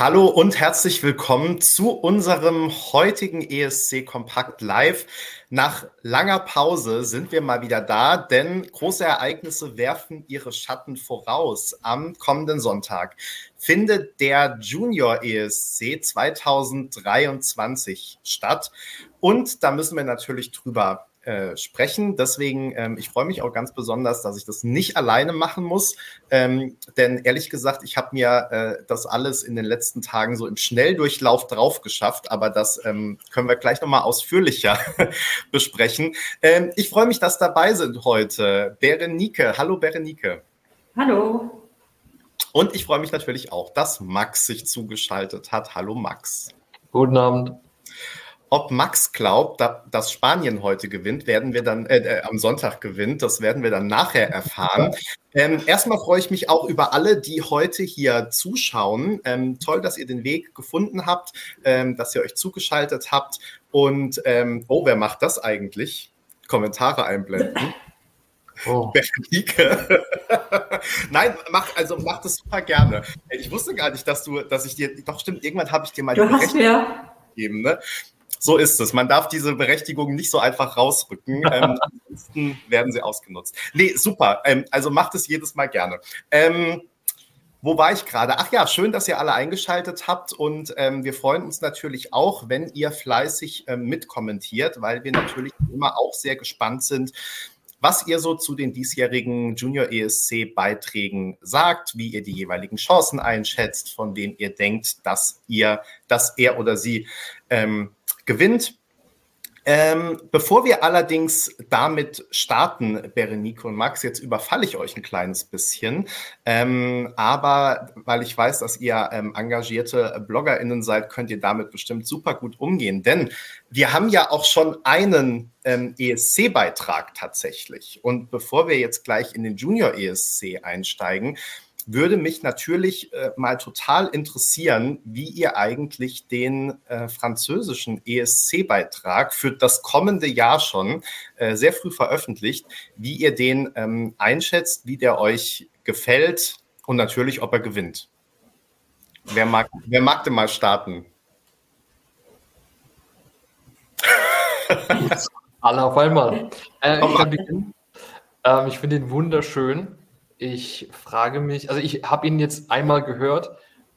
Hallo und herzlich willkommen zu unserem heutigen ESC Kompakt Live. Nach langer Pause sind wir mal wieder da, denn große Ereignisse werfen ihre Schatten voraus. Am kommenden Sonntag findet der Junior ESC 2023 statt. Und da müssen wir natürlich drüber äh, sprechen. Deswegen, ähm, ich freue mich auch ganz besonders, dass ich das nicht alleine machen muss. Ähm, denn ehrlich gesagt, ich habe mir äh, das alles in den letzten Tagen so im Schnelldurchlauf drauf geschafft, aber das ähm, können wir gleich nochmal ausführlicher besprechen. Ähm, ich freue mich, dass dabei sind heute Berenike. Hallo Berenike. Hallo. Und ich freue mich natürlich auch, dass Max sich zugeschaltet hat. Hallo Max. Guten Abend. Ob Max glaubt, dass Spanien heute gewinnt, werden wir dann äh, äh, am Sonntag gewinnt. Das werden wir dann nachher erfahren. Ähm, erstmal freue ich mich auch über alle, die heute hier zuschauen. Ähm, toll, dass ihr den Weg gefunden habt, ähm, dass ihr euch zugeschaltet habt. Und ähm, oh, wer macht das eigentlich? Kommentare einblenden. Oh. Berenike. Nein, mach, also mach das super gerne. Ich wusste gar nicht, dass du, dass ich dir, doch stimmt, irgendwann habe ich dir mal du hast mir gegeben, ne? So ist es. Man darf diese Berechtigung nicht so einfach rausrücken. Ähm, ansonsten werden sie ausgenutzt. Nee, super. Ähm, also macht es jedes Mal gerne. Ähm, wo war ich gerade? Ach ja, schön, dass ihr alle eingeschaltet habt und ähm, wir freuen uns natürlich auch, wenn ihr fleißig ähm, mitkommentiert, weil wir natürlich immer auch sehr gespannt sind, was ihr so zu den diesjährigen Junior ESC Beiträgen sagt, wie ihr die jeweiligen Chancen einschätzt, von denen ihr denkt, dass ihr, dass er oder sie ähm, gewinnt. Ähm, bevor wir allerdings damit starten, Berenike und Max, jetzt überfalle ich euch ein kleines bisschen. Ähm, aber weil ich weiß, dass ihr ähm, engagierte BloggerInnen seid, könnt ihr damit bestimmt super gut umgehen. Denn wir haben ja auch schon einen ähm, ESC-Beitrag tatsächlich. Und bevor wir jetzt gleich in den Junior ESC einsteigen, würde mich natürlich äh, mal total interessieren, wie ihr eigentlich den äh, französischen ESC-Beitrag für das kommende Jahr schon äh, sehr früh veröffentlicht, wie ihr den ähm, einschätzt, wie der euch gefällt und natürlich, ob er gewinnt. Wer mag, wer mag denn mal starten? Alle auf einmal. Ich, ähm, ich finde ihn wunderschön. Ich frage mich, also ich habe ihn jetzt einmal gehört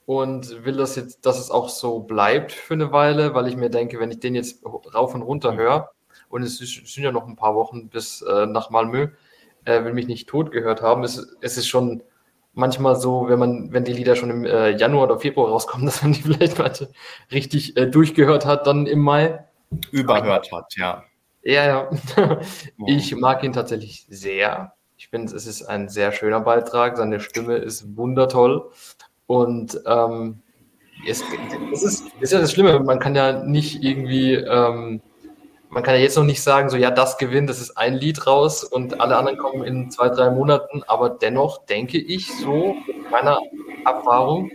und will das jetzt, dass es auch so bleibt für eine Weile, weil ich mir denke, wenn ich den jetzt rauf und runter höre, und es sind ja noch ein paar Wochen bis äh, nach Malmö, äh, will mich nicht tot gehört haben. Es, es, ist schon manchmal so, wenn man, wenn die Lieder schon im äh, Januar oder Februar rauskommen, dass man die vielleicht manche richtig äh, durchgehört hat, dann im Mai. Überhört hat, ja. Ja, ja. ich mag ihn tatsächlich sehr. Ich finde, es ist ein sehr schöner Beitrag. Seine Stimme ist wundertoll. Und ähm, es, es ist, ist, ja das Schlimme, man kann ja nicht irgendwie, ähm, man kann ja jetzt noch nicht sagen, so ja, das gewinnt, das ist ein Lied raus und alle anderen kommen in zwei, drei Monaten. Aber dennoch denke ich so, mit meiner Erfahrung,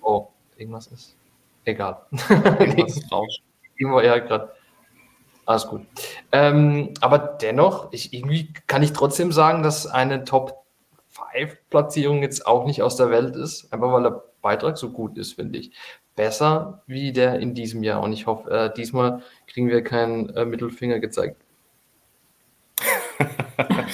oh, irgendwas ist egal. Irgendwas ist raus. Irgendwo, ja, gerade alles gut. Ähm, aber dennoch, ich, irgendwie kann ich trotzdem sagen, dass eine Top 5 Platzierung jetzt auch nicht aus der Welt ist, einfach weil der Beitrag so gut ist, finde ich. Besser wie der in diesem Jahr. Und ich hoffe, äh, diesmal kriegen wir keinen äh, Mittelfinger gezeigt.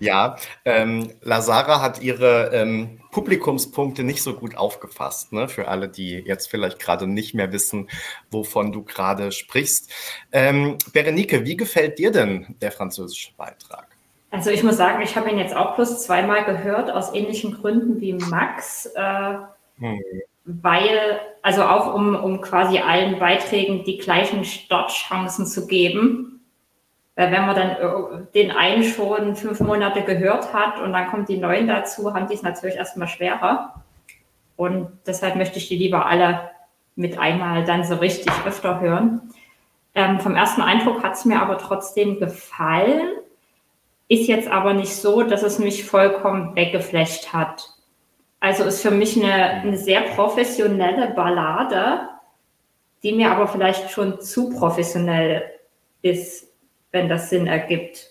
ja, ähm, Lazara hat ihre ähm, Publikumspunkte nicht so gut aufgefasst, ne? für alle, die jetzt vielleicht gerade nicht mehr wissen, wovon du gerade sprichst. Ähm, Berenike, wie gefällt dir denn der französische Beitrag? Also ich muss sagen, ich habe ihn jetzt auch plus zweimal gehört, aus ähnlichen Gründen wie Max, äh, hm. weil, also auch um, um quasi allen Beiträgen die gleichen Startchancen zu geben weil wenn man dann äh, den einen schon fünf Monate gehört hat und dann kommt die neuen dazu, haben die es natürlich erstmal schwerer. Und deshalb möchte ich die lieber alle mit einmal dann so richtig öfter hören. Ähm, vom ersten Eindruck hat es mir aber trotzdem gefallen. Ist jetzt aber nicht so, dass es mich vollkommen weggeflecht hat. Also ist für mich eine, eine sehr professionelle Ballade, die mir aber vielleicht schon zu professionell ist wenn das Sinn ergibt.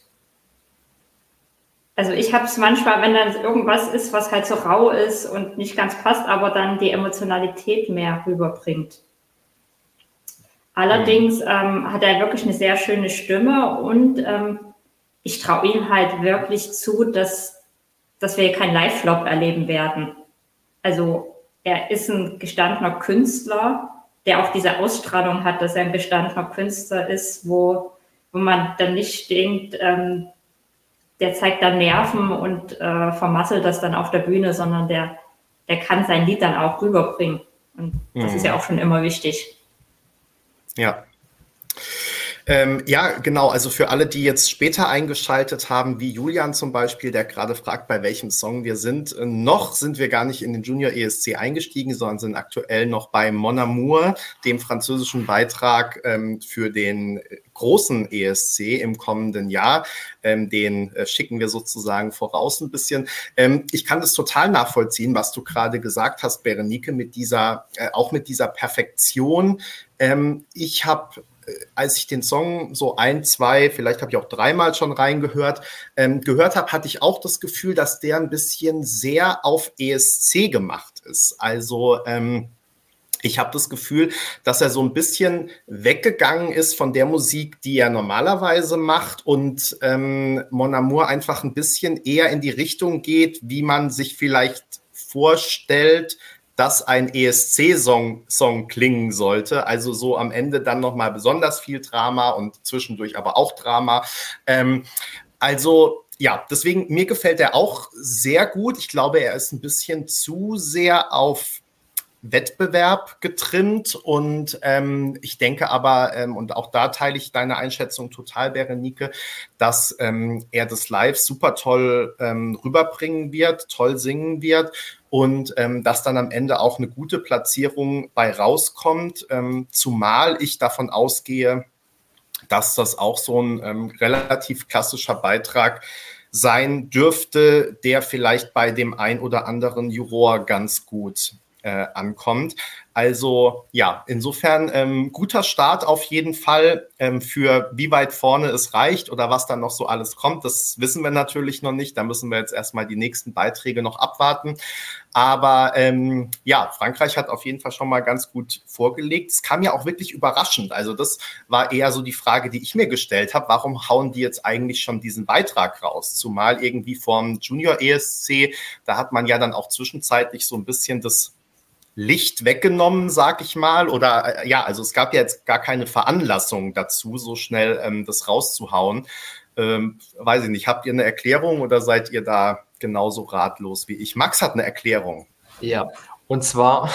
also ich habe es manchmal, wenn dann irgendwas ist, was halt so rau ist und nicht ganz passt, aber dann die Emotionalität mehr rüberbringt. Allerdings mhm. ähm, hat er wirklich eine sehr schöne Stimme und ähm, ich traue ihm halt wirklich zu, dass, dass wir keinen Live-Flop erleben werden. Also er ist ein gestandener Künstler, der auch diese Ausstrahlung hat, dass er ein gestandener Künstler ist, wo, wo man dann nicht denkt, ähm, der zeigt dann Nerven und äh, vermasselt das dann auf der Bühne, sondern der, der kann sein Lied dann auch rüberbringen. Und das mhm. ist ja auch schon immer wichtig. Ja. Ähm, ja, genau. Also für alle, die jetzt später eingeschaltet haben, wie Julian zum Beispiel, der gerade fragt, bei welchem Song wir sind. Äh, noch sind wir gar nicht in den Junior ESC eingestiegen, sondern sind aktuell noch bei Mon Amour, dem französischen Beitrag ähm, für den großen ESC im kommenden Jahr. Ähm, den äh, schicken wir sozusagen voraus ein bisschen. Ähm, ich kann das total nachvollziehen, was du gerade gesagt hast, Berenike, mit dieser, äh, auch mit dieser Perfektion. Ähm, ich habe als ich den Song so ein, zwei, vielleicht habe ich auch dreimal schon reingehört, ähm, gehört habe, hatte ich auch das Gefühl, dass der ein bisschen sehr auf ESC gemacht ist. Also ähm, ich habe das Gefühl, dass er so ein bisschen weggegangen ist von der Musik, die er normalerweise macht und ähm, Mon Amour einfach ein bisschen eher in die Richtung geht, wie man sich vielleicht vorstellt, dass ein ESC-Song Song klingen sollte. Also so am Ende dann nochmal besonders viel Drama und zwischendurch aber auch Drama. Ähm, also ja, deswegen, mir gefällt er auch sehr gut. Ich glaube, er ist ein bisschen zu sehr auf Wettbewerb getrimmt und ähm, ich denke aber, ähm, und auch da teile ich deine Einschätzung total, Berenike, dass ähm, er das live super toll ähm, rüberbringen wird, toll singen wird und ähm, dass dann am Ende auch eine gute Platzierung bei rauskommt, ähm, zumal ich davon ausgehe, dass das auch so ein ähm, relativ klassischer Beitrag sein dürfte, der vielleicht bei dem ein oder anderen Juror ganz gut äh, ankommt. Also ja, insofern ähm, guter Start auf jeden Fall. Ähm, für wie weit vorne es reicht oder was dann noch so alles kommt, das wissen wir natürlich noch nicht. Da müssen wir jetzt erstmal die nächsten Beiträge noch abwarten. Aber ähm, ja, Frankreich hat auf jeden Fall schon mal ganz gut vorgelegt. Es kam ja auch wirklich überraschend. Also das war eher so die Frage, die ich mir gestellt habe. Warum hauen die jetzt eigentlich schon diesen Beitrag raus? Zumal irgendwie vom Junior ESC, da hat man ja dann auch zwischenzeitlich so ein bisschen das Licht weggenommen, sag ich mal. Oder äh, ja, also es gab ja jetzt gar keine Veranlassung dazu, so schnell ähm, das rauszuhauen. Ähm, weiß ich nicht, habt ihr eine Erklärung oder seid ihr da genauso ratlos wie ich? Max hat eine Erklärung. Ja, und zwar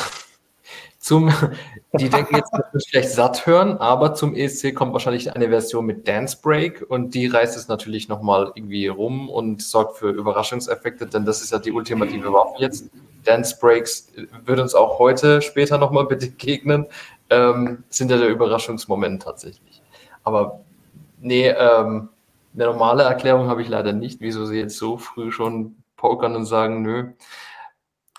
zum, die denken jetzt, dass wir vielleicht satt hören, aber zum ESC kommt wahrscheinlich eine Version mit Dance Break und die reißt es natürlich nochmal irgendwie rum und sorgt für Überraschungseffekte, denn das ist ja die ultimative Waffe jetzt. Dance Breaks wird uns auch heute später nochmal begegnen, ähm, sind ja der Überraschungsmoment tatsächlich. Aber nee, ähm, eine normale Erklärung habe ich leider nicht, wieso sie jetzt so früh schon pokern und sagen, nö.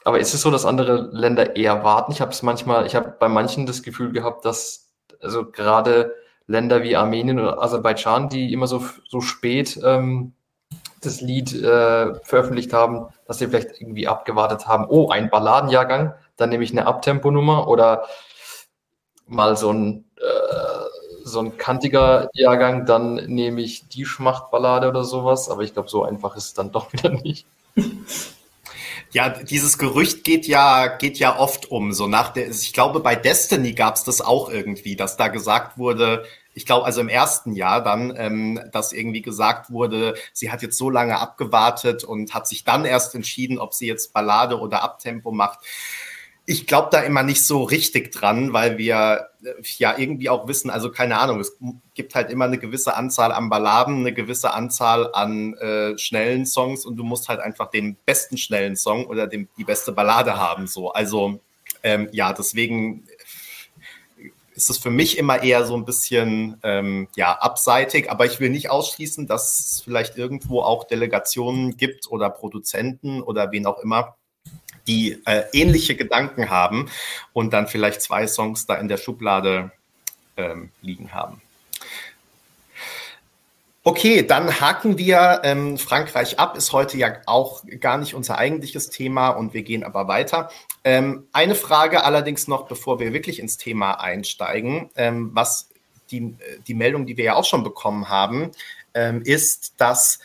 Aber ist es so, dass andere Länder eher warten? Ich habe es manchmal, ich habe bei manchen das Gefühl gehabt, dass also gerade Länder wie Armenien oder Aserbaidschan, die immer so, so spät ähm, das Lied äh, veröffentlicht haben, dass sie vielleicht irgendwie abgewartet haben, oh, ein Balladenjahrgang, dann nehme ich eine Abtemponummer oder mal so ein, äh, so ein kantiger Jahrgang, dann nehme ich die Schmachtballade oder sowas. Aber ich glaube, so einfach ist es dann doch wieder nicht. Ja, dieses Gerücht geht ja, geht ja oft um. So nach der, ich glaube, bei Destiny gab es das auch irgendwie, dass da gesagt wurde, ich glaube, also im ersten Jahr dann, ähm, dass irgendwie gesagt wurde, sie hat jetzt so lange abgewartet und hat sich dann erst entschieden, ob sie jetzt Ballade oder Abtempo macht. Ich glaube da immer nicht so richtig dran, weil wir äh, ja irgendwie auch wissen, also keine Ahnung, es gibt halt immer eine gewisse Anzahl an Balladen, eine gewisse Anzahl an äh, schnellen Songs und du musst halt einfach den besten schnellen Song oder den, die beste Ballade haben. So, also ähm, ja, deswegen ist es für mich immer eher so ein bisschen ähm, ja, abseitig. Aber ich will nicht ausschließen, dass es vielleicht irgendwo auch Delegationen gibt oder Produzenten oder wen auch immer, die äh, ähnliche Gedanken haben und dann vielleicht zwei Songs da in der Schublade ähm, liegen haben. Okay, dann haken wir ähm, Frankreich ab, ist heute ja auch gar nicht unser eigentliches Thema und wir gehen aber weiter. Ähm, eine Frage allerdings noch, bevor wir wirklich ins Thema einsteigen, ähm, was die, die Meldung, die wir ja auch schon bekommen haben, ähm, ist, dass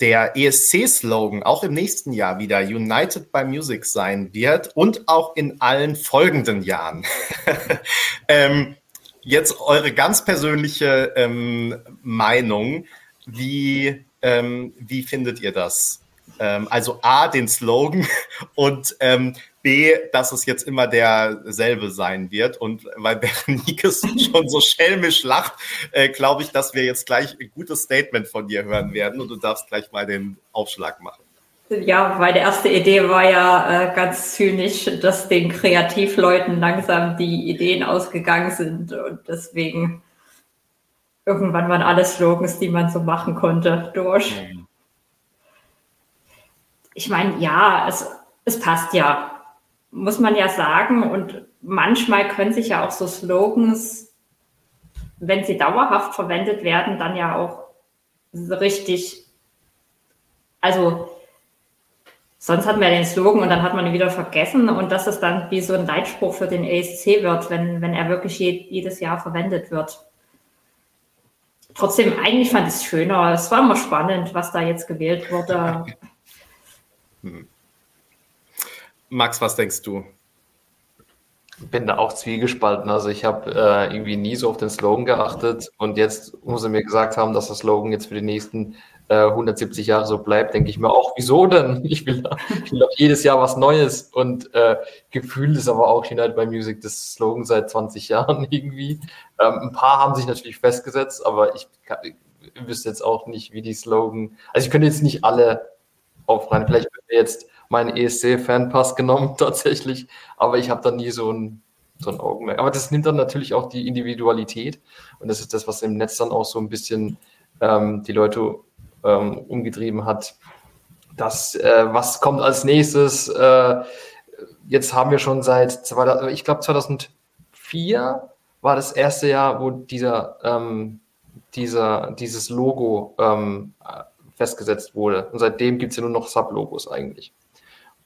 der ESC-Slogan auch im nächsten Jahr wieder United by Music sein wird und auch in allen folgenden Jahren. ähm, jetzt eure ganz persönliche ähm, Meinung. Wie, ähm, wie findet ihr das? Ähm, also A, den Slogan und ähm, B, dass es jetzt immer derselbe sein wird. Und weil Berenikes schon so schelmisch lacht, äh, glaube ich, dass wir jetzt gleich ein gutes Statement von dir hören werden und du darfst gleich mal den Aufschlag machen. Ja, meine erste Idee war ja äh, ganz zynisch, dass den Kreativleuten langsam die Ideen ausgegangen sind und deswegen irgendwann waren alle Slogans, die man so machen konnte, durch. Mhm. Ich meine, ja, es, es passt ja muss man ja sagen. Und manchmal können sich ja auch so Slogans, wenn sie dauerhaft verwendet werden, dann ja auch richtig, also sonst hat man ja den Slogan und dann hat man ihn wieder vergessen und dass es dann wie so ein Leitspruch für den ESC wird, wenn, wenn er wirklich je, jedes Jahr verwendet wird. Trotzdem, eigentlich fand ich es schöner. Es war immer spannend, was da jetzt gewählt wurde. Hm. Max, was denkst du? bin da auch zwiegespalten. Also ich habe äh, irgendwie nie so auf den Slogan geachtet und jetzt, wo sie mir gesagt haben, dass der Slogan jetzt für die nächsten äh, 170 Jahre so bleibt, denke ich mir auch, wieso denn? Ich will, ich will auch jedes Jahr was Neues und äh, gefühlt ist aber auch United by Music das Slogan seit 20 Jahren irgendwie. Ähm, ein paar haben sich natürlich festgesetzt, aber ich, ich wüsste jetzt auch nicht, wie die Slogan, also ich könnte jetzt nicht alle aufrennen. Vielleicht wir jetzt meinen ESC-Fanpass genommen tatsächlich, aber ich habe da nie so ein, so ein Augenmerk. Aber das nimmt dann natürlich auch die Individualität und das ist das, was im Netz dann auch so ein bisschen ähm, die Leute ähm, umgetrieben hat. Das, äh, was kommt als nächstes? Äh, jetzt haben wir schon seit, ich glaube 2004 war das erste Jahr, wo dieser, ähm, dieser, dieses Logo ähm, festgesetzt wurde. Und seitdem gibt es ja nur noch Sublogos eigentlich.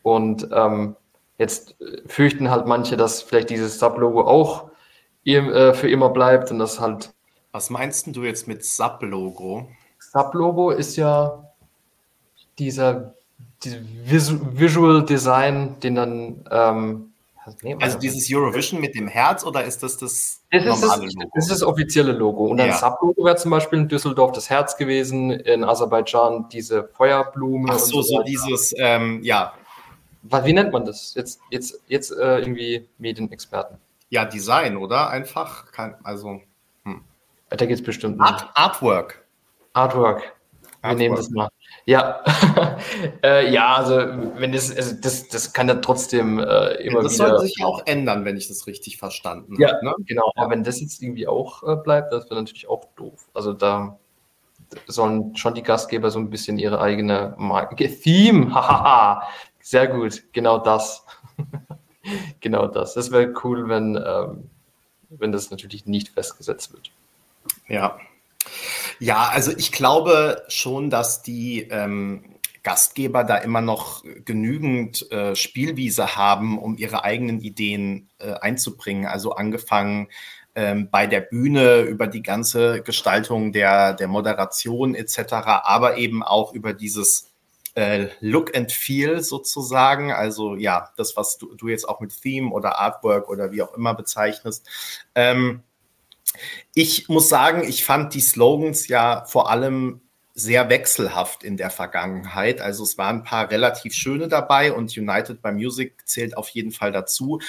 Und ähm, jetzt fürchten halt manche, dass vielleicht dieses Sub-Logo auch äh, für immer bleibt und das halt. Was meinst du jetzt mit Sub-Logo? Sub-Logo ist ja dieser, dieser Visual Design, den dann. Ähm, also dieses Eurovision mit dem Herz oder ist das das, das normale ist, Logo? Das ist das offizielle Logo. Und ein ja. Sub-Logo wäre zum Beispiel in Düsseldorf das Herz gewesen, in Aserbaidschan diese Feuerblume. Ach so, so, so dieses, ähm, ja, wie nennt man das? Jetzt, jetzt, jetzt äh, irgendwie Medienexperten. Ja, Design, oder? Einfach, kein, also. Hm. Da geht es bestimmt. Art, Artwork. Artwork. Wir Artwork. nehmen das mal. Ja, äh, ja, also wenn das, also das, das kann ja trotzdem äh, immer das wieder. Das sollte sich ja auch ändern, wenn ich das richtig verstanden ja, habe. Ne? Genau, aber wenn das jetzt irgendwie auch äh, bleibt, das wäre natürlich auch doof. Also da sollen schon die Gastgeber so ein bisschen ihre eigene Marke. Theme, hahaha, sehr gut, genau das. genau das. Das wäre cool, wenn, ähm, wenn das natürlich nicht festgesetzt wird. Ja. Ja, also ich glaube schon, dass die ähm, Gastgeber da immer noch genügend äh, Spielwiese haben, um ihre eigenen Ideen äh, einzubringen. Also angefangen ähm, bei der Bühne über die ganze Gestaltung der, der Moderation etc., aber eben auch über dieses äh, Look and Feel sozusagen. Also ja, das, was du, du jetzt auch mit Theme oder Artwork oder wie auch immer bezeichnest. Ähm, ich muss sagen, ich fand die Slogans ja vor allem sehr wechselhaft in der Vergangenheit. Also es waren ein paar relativ schöne dabei und United by Music zählt auf jeden Fall dazu.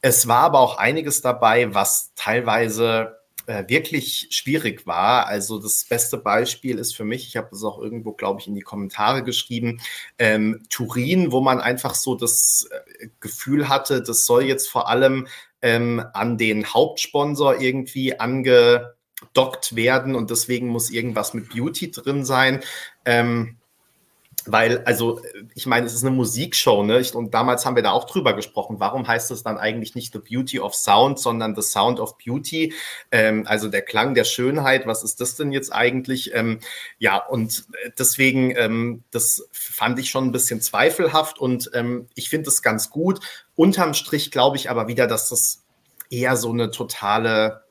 Es war aber auch einiges dabei, was teilweise wirklich schwierig war. Also das beste Beispiel ist für mich, ich habe das auch irgendwo, glaube ich, in die Kommentare geschrieben, ähm, Turin, wo man einfach so das äh, Gefühl hatte, das soll jetzt vor allem ähm, an den Hauptsponsor irgendwie angedockt werden und deswegen muss irgendwas mit Beauty drin sein. Ähm, weil, also, ich meine, es ist eine Musikshow, ne? Und damals haben wir da auch drüber gesprochen. Warum heißt es dann eigentlich nicht The Beauty of Sound, sondern The Sound of Beauty? Ähm, also der Klang der Schönheit. Was ist das denn jetzt eigentlich? Ähm, ja, und deswegen, ähm, das fand ich schon ein bisschen zweifelhaft und ähm, ich finde es ganz gut. Unterm Strich glaube ich aber wieder, dass das eher so eine totale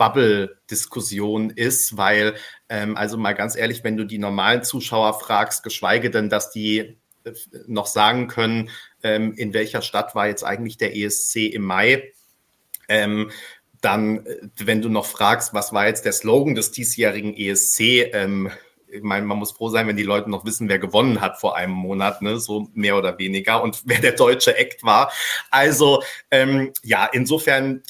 Bubble-Diskussion ist, weil, ähm, also mal ganz ehrlich, wenn du die normalen Zuschauer fragst, geschweige denn, dass die äh, noch sagen können, ähm, in welcher Stadt war jetzt eigentlich der ESC im Mai, ähm, dann, äh, wenn du noch fragst, was war jetzt der Slogan des diesjährigen ESC, ähm, ich meine, man muss froh sein, wenn die Leute noch wissen, wer gewonnen hat vor einem Monat, ne? so mehr oder weniger, und wer der deutsche Act war. Also ähm, ja, insofern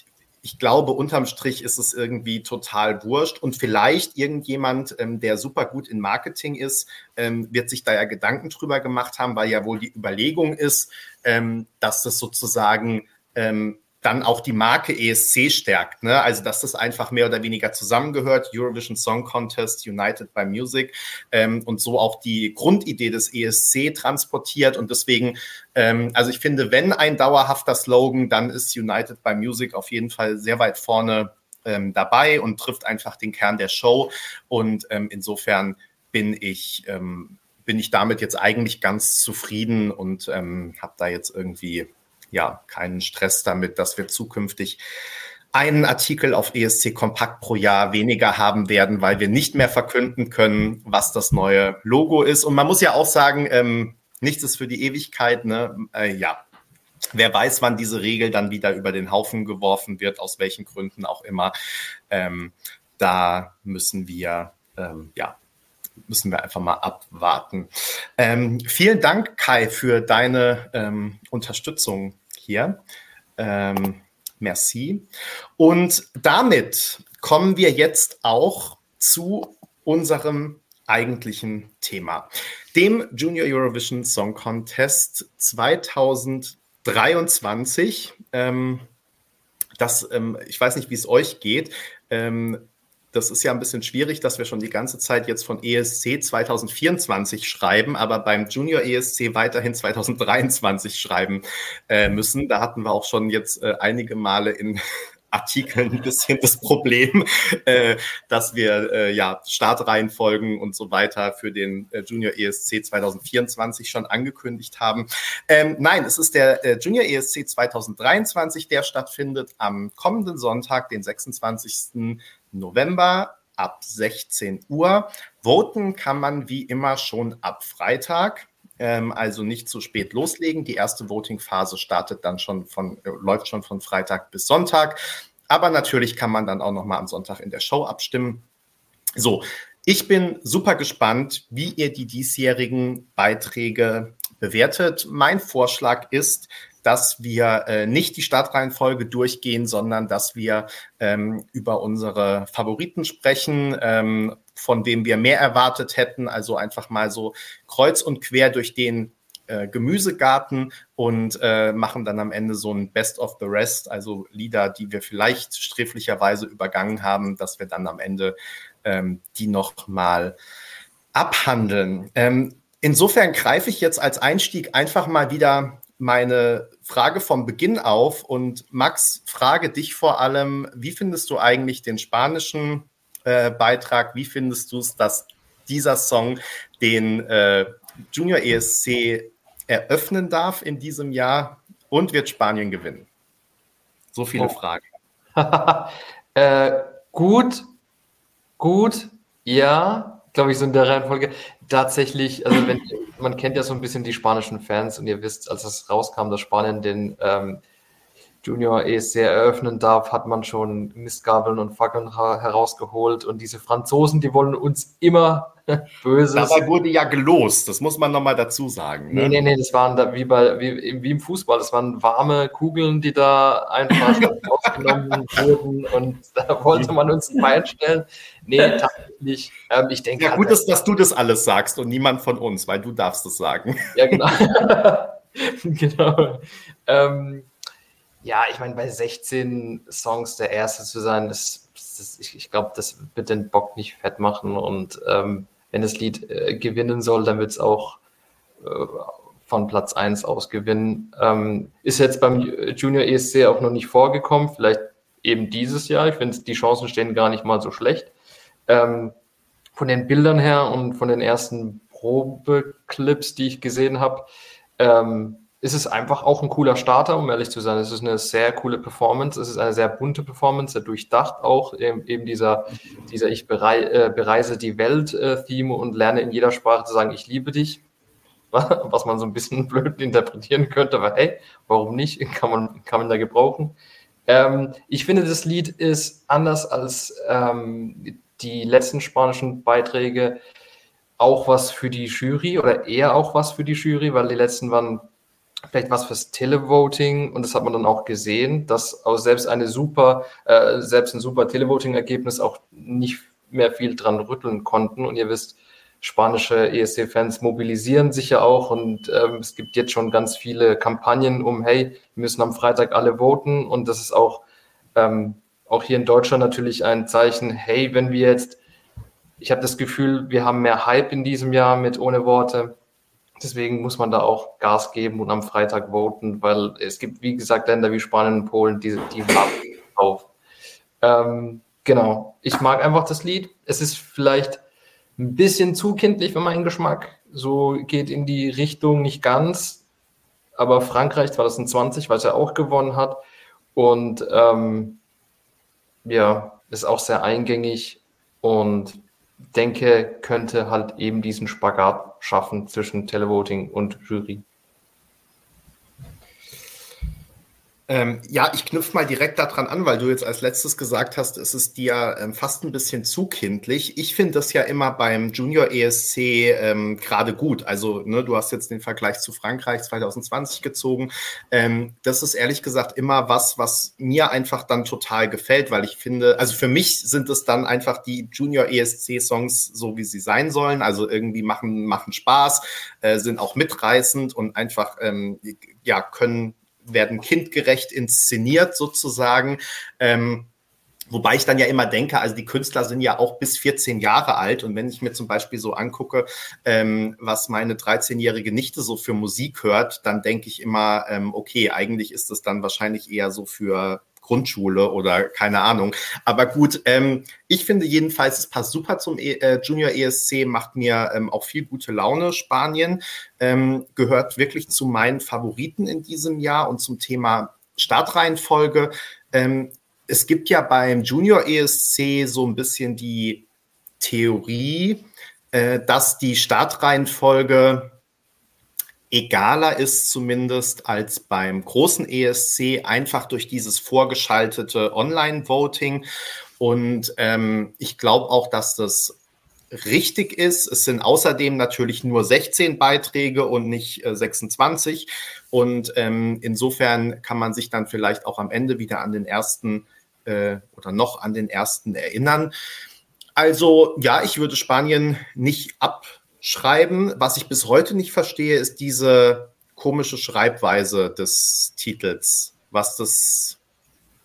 ich glaube, unterm Strich ist es irgendwie total wurscht. Und vielleicht irgendjemand, ähm, der super gut in Marketing ist, ähm, wird sich da ja Gedanken drüber gemacht haben, weil ja wohl die Überlegung ist, ähm, dass das sozusagen ähm, dann auch die Marke ESC stärkt. Ne? Also, dass das einfach mehr oder weniger zusammengehört. Eurovision Song Contest, United by Music ähm, und so auch die Grundidee des ESC transportiert. Und deswegen, ähm, also ich finde, wenn ein dauerhafter Slogan, dann ist United by Music auf jeden Fall sehr weit vorne ähm, dabei und trifft einfach den Kern der Show. Und ähm, insofern bin ich, ähm, bin ich damit jetzt eigentlich ganz zufrieden und ähm, habe da jetzt irgendwie ja keinen Stress damit, dass wir zukünftig einen Artikel auf ESC Kompakt pro Jahr weniger haben werden, weil wir nicht mehr verkünden können, was das neue Logo ist. Und man muss ja auch sagen, ähm, nichts ist für die Ewigkeit. Ne? Äh, ja, wer weiß, wann diese Regel dann wieder über den Haufen geworfen wird, aus welchen Gründen auch immer. Ähm, da müssen wir ähm, ja müssen wir einfach mal abwarten. Ähm, vielen Dank, Kai, für deine ähm, Unterstützung hier. Ähm, merci. Und damit kommen wir jetzt auch zu unserem eigentlichen Thema, dem Junior Eurovision Song Contest 2023. Ähm, das, ähm, ich weiß nicht, wie es euch geht. Ähm, das ist ja ein bisschen schwierig, dass wir schon die ganze Zeit jetzt von ESC 2024 schreiben, aber beim Junior ESC weiterhin 2023 schreiben äh, müssen. Da hatten wir auch schon jetzt äh, einige Male in Artikeln ein bisschen das Problem, äh, dass wir äh, ja Startreihenfolgen und so weiter für den äh, Junior ESC 2024 schon angekündigt haben. Ähm, nein, es ist der äh, Junior ESC 2023, der stattfindet am kommenden Sonntag, den 26. November ab 16 Uhr. Voten kann man wie immer schon ab Freitag ähm, also nicht zu spät loslegen. Die erste Voting-Phase startet dann schon von, äh, läuft schon von Freitag bis Sonntag. Aber natürlich kann man dann auch noch mal am Sonntag in der Show abstimmen. So, ich bin super gespannt, wie ihr die diesjährigen Beiträge bewertet. Mein Vorschlag ist, dass wir äh, nicht die Startreihenfolge durchgehen, sondern dass wir ähm, über unsere Favoriten sprechen, ähm, von denen wir mehr erwartet hätten. Also einfach mal so kreuz und quer durch den äh, Gemüsegarten und äh, machen dann am Ende so ein Best of the Rest, also Lieder, die wir vielleicht sträflicherweise übergangen haben, dass wir dann am Ende ähm, die noch mal abhandeln. Ähm, insofern greife ich jetzt als Einstieg einfach mal wieder meine Frage vom Beginn auf und Max, frage dich vor allem, wie findest du eigentlich den spanischen äh, Beitrag? Wie findest du es, dass dieser Song den äh, Junior ESC eröffnen darf in diesem Jahr und wird Spanien gewinnen? So viele oh. Fragen. äh, gut, gut, ja, glaube ich, so in der Reihenfolge. Tatsächlich, also wenn man kennt ja so ein bisschen die spanischen Fans und ihr wisst, als es rauskam, dass Spanien den ähm, Junior ESC eröffnen darf, hat man schon Mistgabeln und Fackeln herausgeholt und diese Franzosen, die wollen uns immer Böses. Dabei wurde ja gelost, das muss man nochmal dazu sagen. Ne? Nee, nee, nee, das waren da wie, bei, wie, wie im Fußball, das waren warme Kugeln, die da einfach rausgenommen wurden und da wollte man uns ein Bein stellen. Nee, tatsächlich. Ähm, ich denke. Ja, gut ist, dass du das alles sagst und niemand von uns, weil du darfst es sagen. Ja, genau. genau. Ähm, ja, ich meine, bei 16 Songs der Erste zu sein, ist, ist ich, ich glaube, das wird den Bock nicht fett machen und ähm, wenn das Lied äh, gewinnen soll, dann wird es auch äh, von Platz 1 aus gewinnen. Ähm, ist jetzt beim Junior ESC auch noch nicht vorgekommen, vielleicht eben dieses Jahr. Ich finde, die Chancen stehen gar nicht mal so schlecht. Ähm, von den Bildern her und von den ersten Probeclips, die ich gesehen habe, ähm, ist es einfach auch ein cooler Starter, um ehrlich zu sein. Es ist eine sehr coole Performance. Es ist eine sehr bunte Performance, sehr durchdacht auch. Eben dieser, dieser Ich berei äh, bereise die Welt-Theme äh, und lerne in jeder Sprache zu sagen, ich liebe dich. Was man so ein bisschen blöd interpretieren könnte, aber hey, warum nicht? Kann man, kann man da gebrauchen. Ähm, ich finde, das Lied ist anders als ähm, die letzten spanischen Beiträge auch was für die Jury oder eher auch was für die Jury, weil die letzten waren vielleicht was fürs Televoting. Und das hat man dann auch gesehen, dass auch selbst eine super, äh, selbst ein super Televoting-Ergebnis auch nicht mehr viel dran rütteln konnten. Und ihr wisst, spanische ESC-Fans mobilisieren sich ja auch. Und ähm, es gibt jetzt schon ganz viele Kampagnen um, hey, wir müssen am Freitag alle voten. Und das ist auch, ähm, auch hier in Deutschland natürlich ein Zeichen, hey, wenn wir jetzt, ich habe das Gefühl, wir haben mehr Hype in diesem Jahr mit ohne Worte Deswegen muss man da auch Gas geben und am Freitag voten, weil es gibt, wie gesagt, Länder wie Spanien und Polen, die, die warten auf. Ähm, genau. Ich mag einfach das Lied. Es ist vielleicht ein bisschen zu kindlich für meinen Geschmack. So geht in die Richtung nicht ganz. Aber Frankreich 2020, was er auch gewonnen hat. Und ähm, ja, ist auch sehr eingängig und denke, könnte halt eben diesen Spagat schaffen zwischen Televoting und Jury. Ähm, ja, ich knüpfe mal direkt daran an, weil du jetzt als letztes gesagt hast, es ist dir ähm, fast ein bisschen zu kindlich. Ich finde das ja immer beim Junior ESC ähm, gerade gut. Also, ne, du hast jetzt den Vergleich zu Frankreich 2020 gezogen. Ähm, das ist ehrlich gesagt immer was, was mir einfach dann total gefällt, weil ich finde, also für mich sind es dann einfach die Junior ESC-Songs so, wie sie sein sollen. Also irgendwie machen, machen Spaß, äh, sind auch mitreißend und einfach, ähm, ja, können werden kindgerecht inszeniert sozusagen. Ähm, Wobei ich dann ja immer denke, also die Künstler sind ja auch bis 14 Jahre alt. Und wenn ich mir zum Beispiel so angucke, ähm, was meine 13-jährige Nichte so für Musik hört, dann denke ich immer, ähm, okay, eigentlich ist es dann wahrscheinlich eher so für Grundschule oder keine Ahnung. Aber gut, ähm, ich finde jedenfalls, es passt super zum e äh, Junior ESC, macht mir ähm, auch viel gute Laune. Spanien ähm, gehört wirklich zu meinen Favoriten in diesem Jahr und zum Thema Startreihenfolge. Ähm, es gibt ja beim Junior ESC so ein bisschen die Theorie, äh, dass die Startreihenfolge egaler ist zumindest als beim großen ESC, einfach durch dieses vorgeschaltete Online-Voting. Und ähm, ich glaube auch, dass das richtig ist. Es sind außerdem natürlich nur 16 Beiträge und nicht äh, 26. Und ähm, insofern kann man sich dann vielleicht auch am Ende wieder an den ersten äh, oder noch an den ersten erinnern. Also ja, ich würde Spanien nicht ab schreiben. Was ich bis heute nicht verstehe, ist diese komische Schreibweise des Titels, was das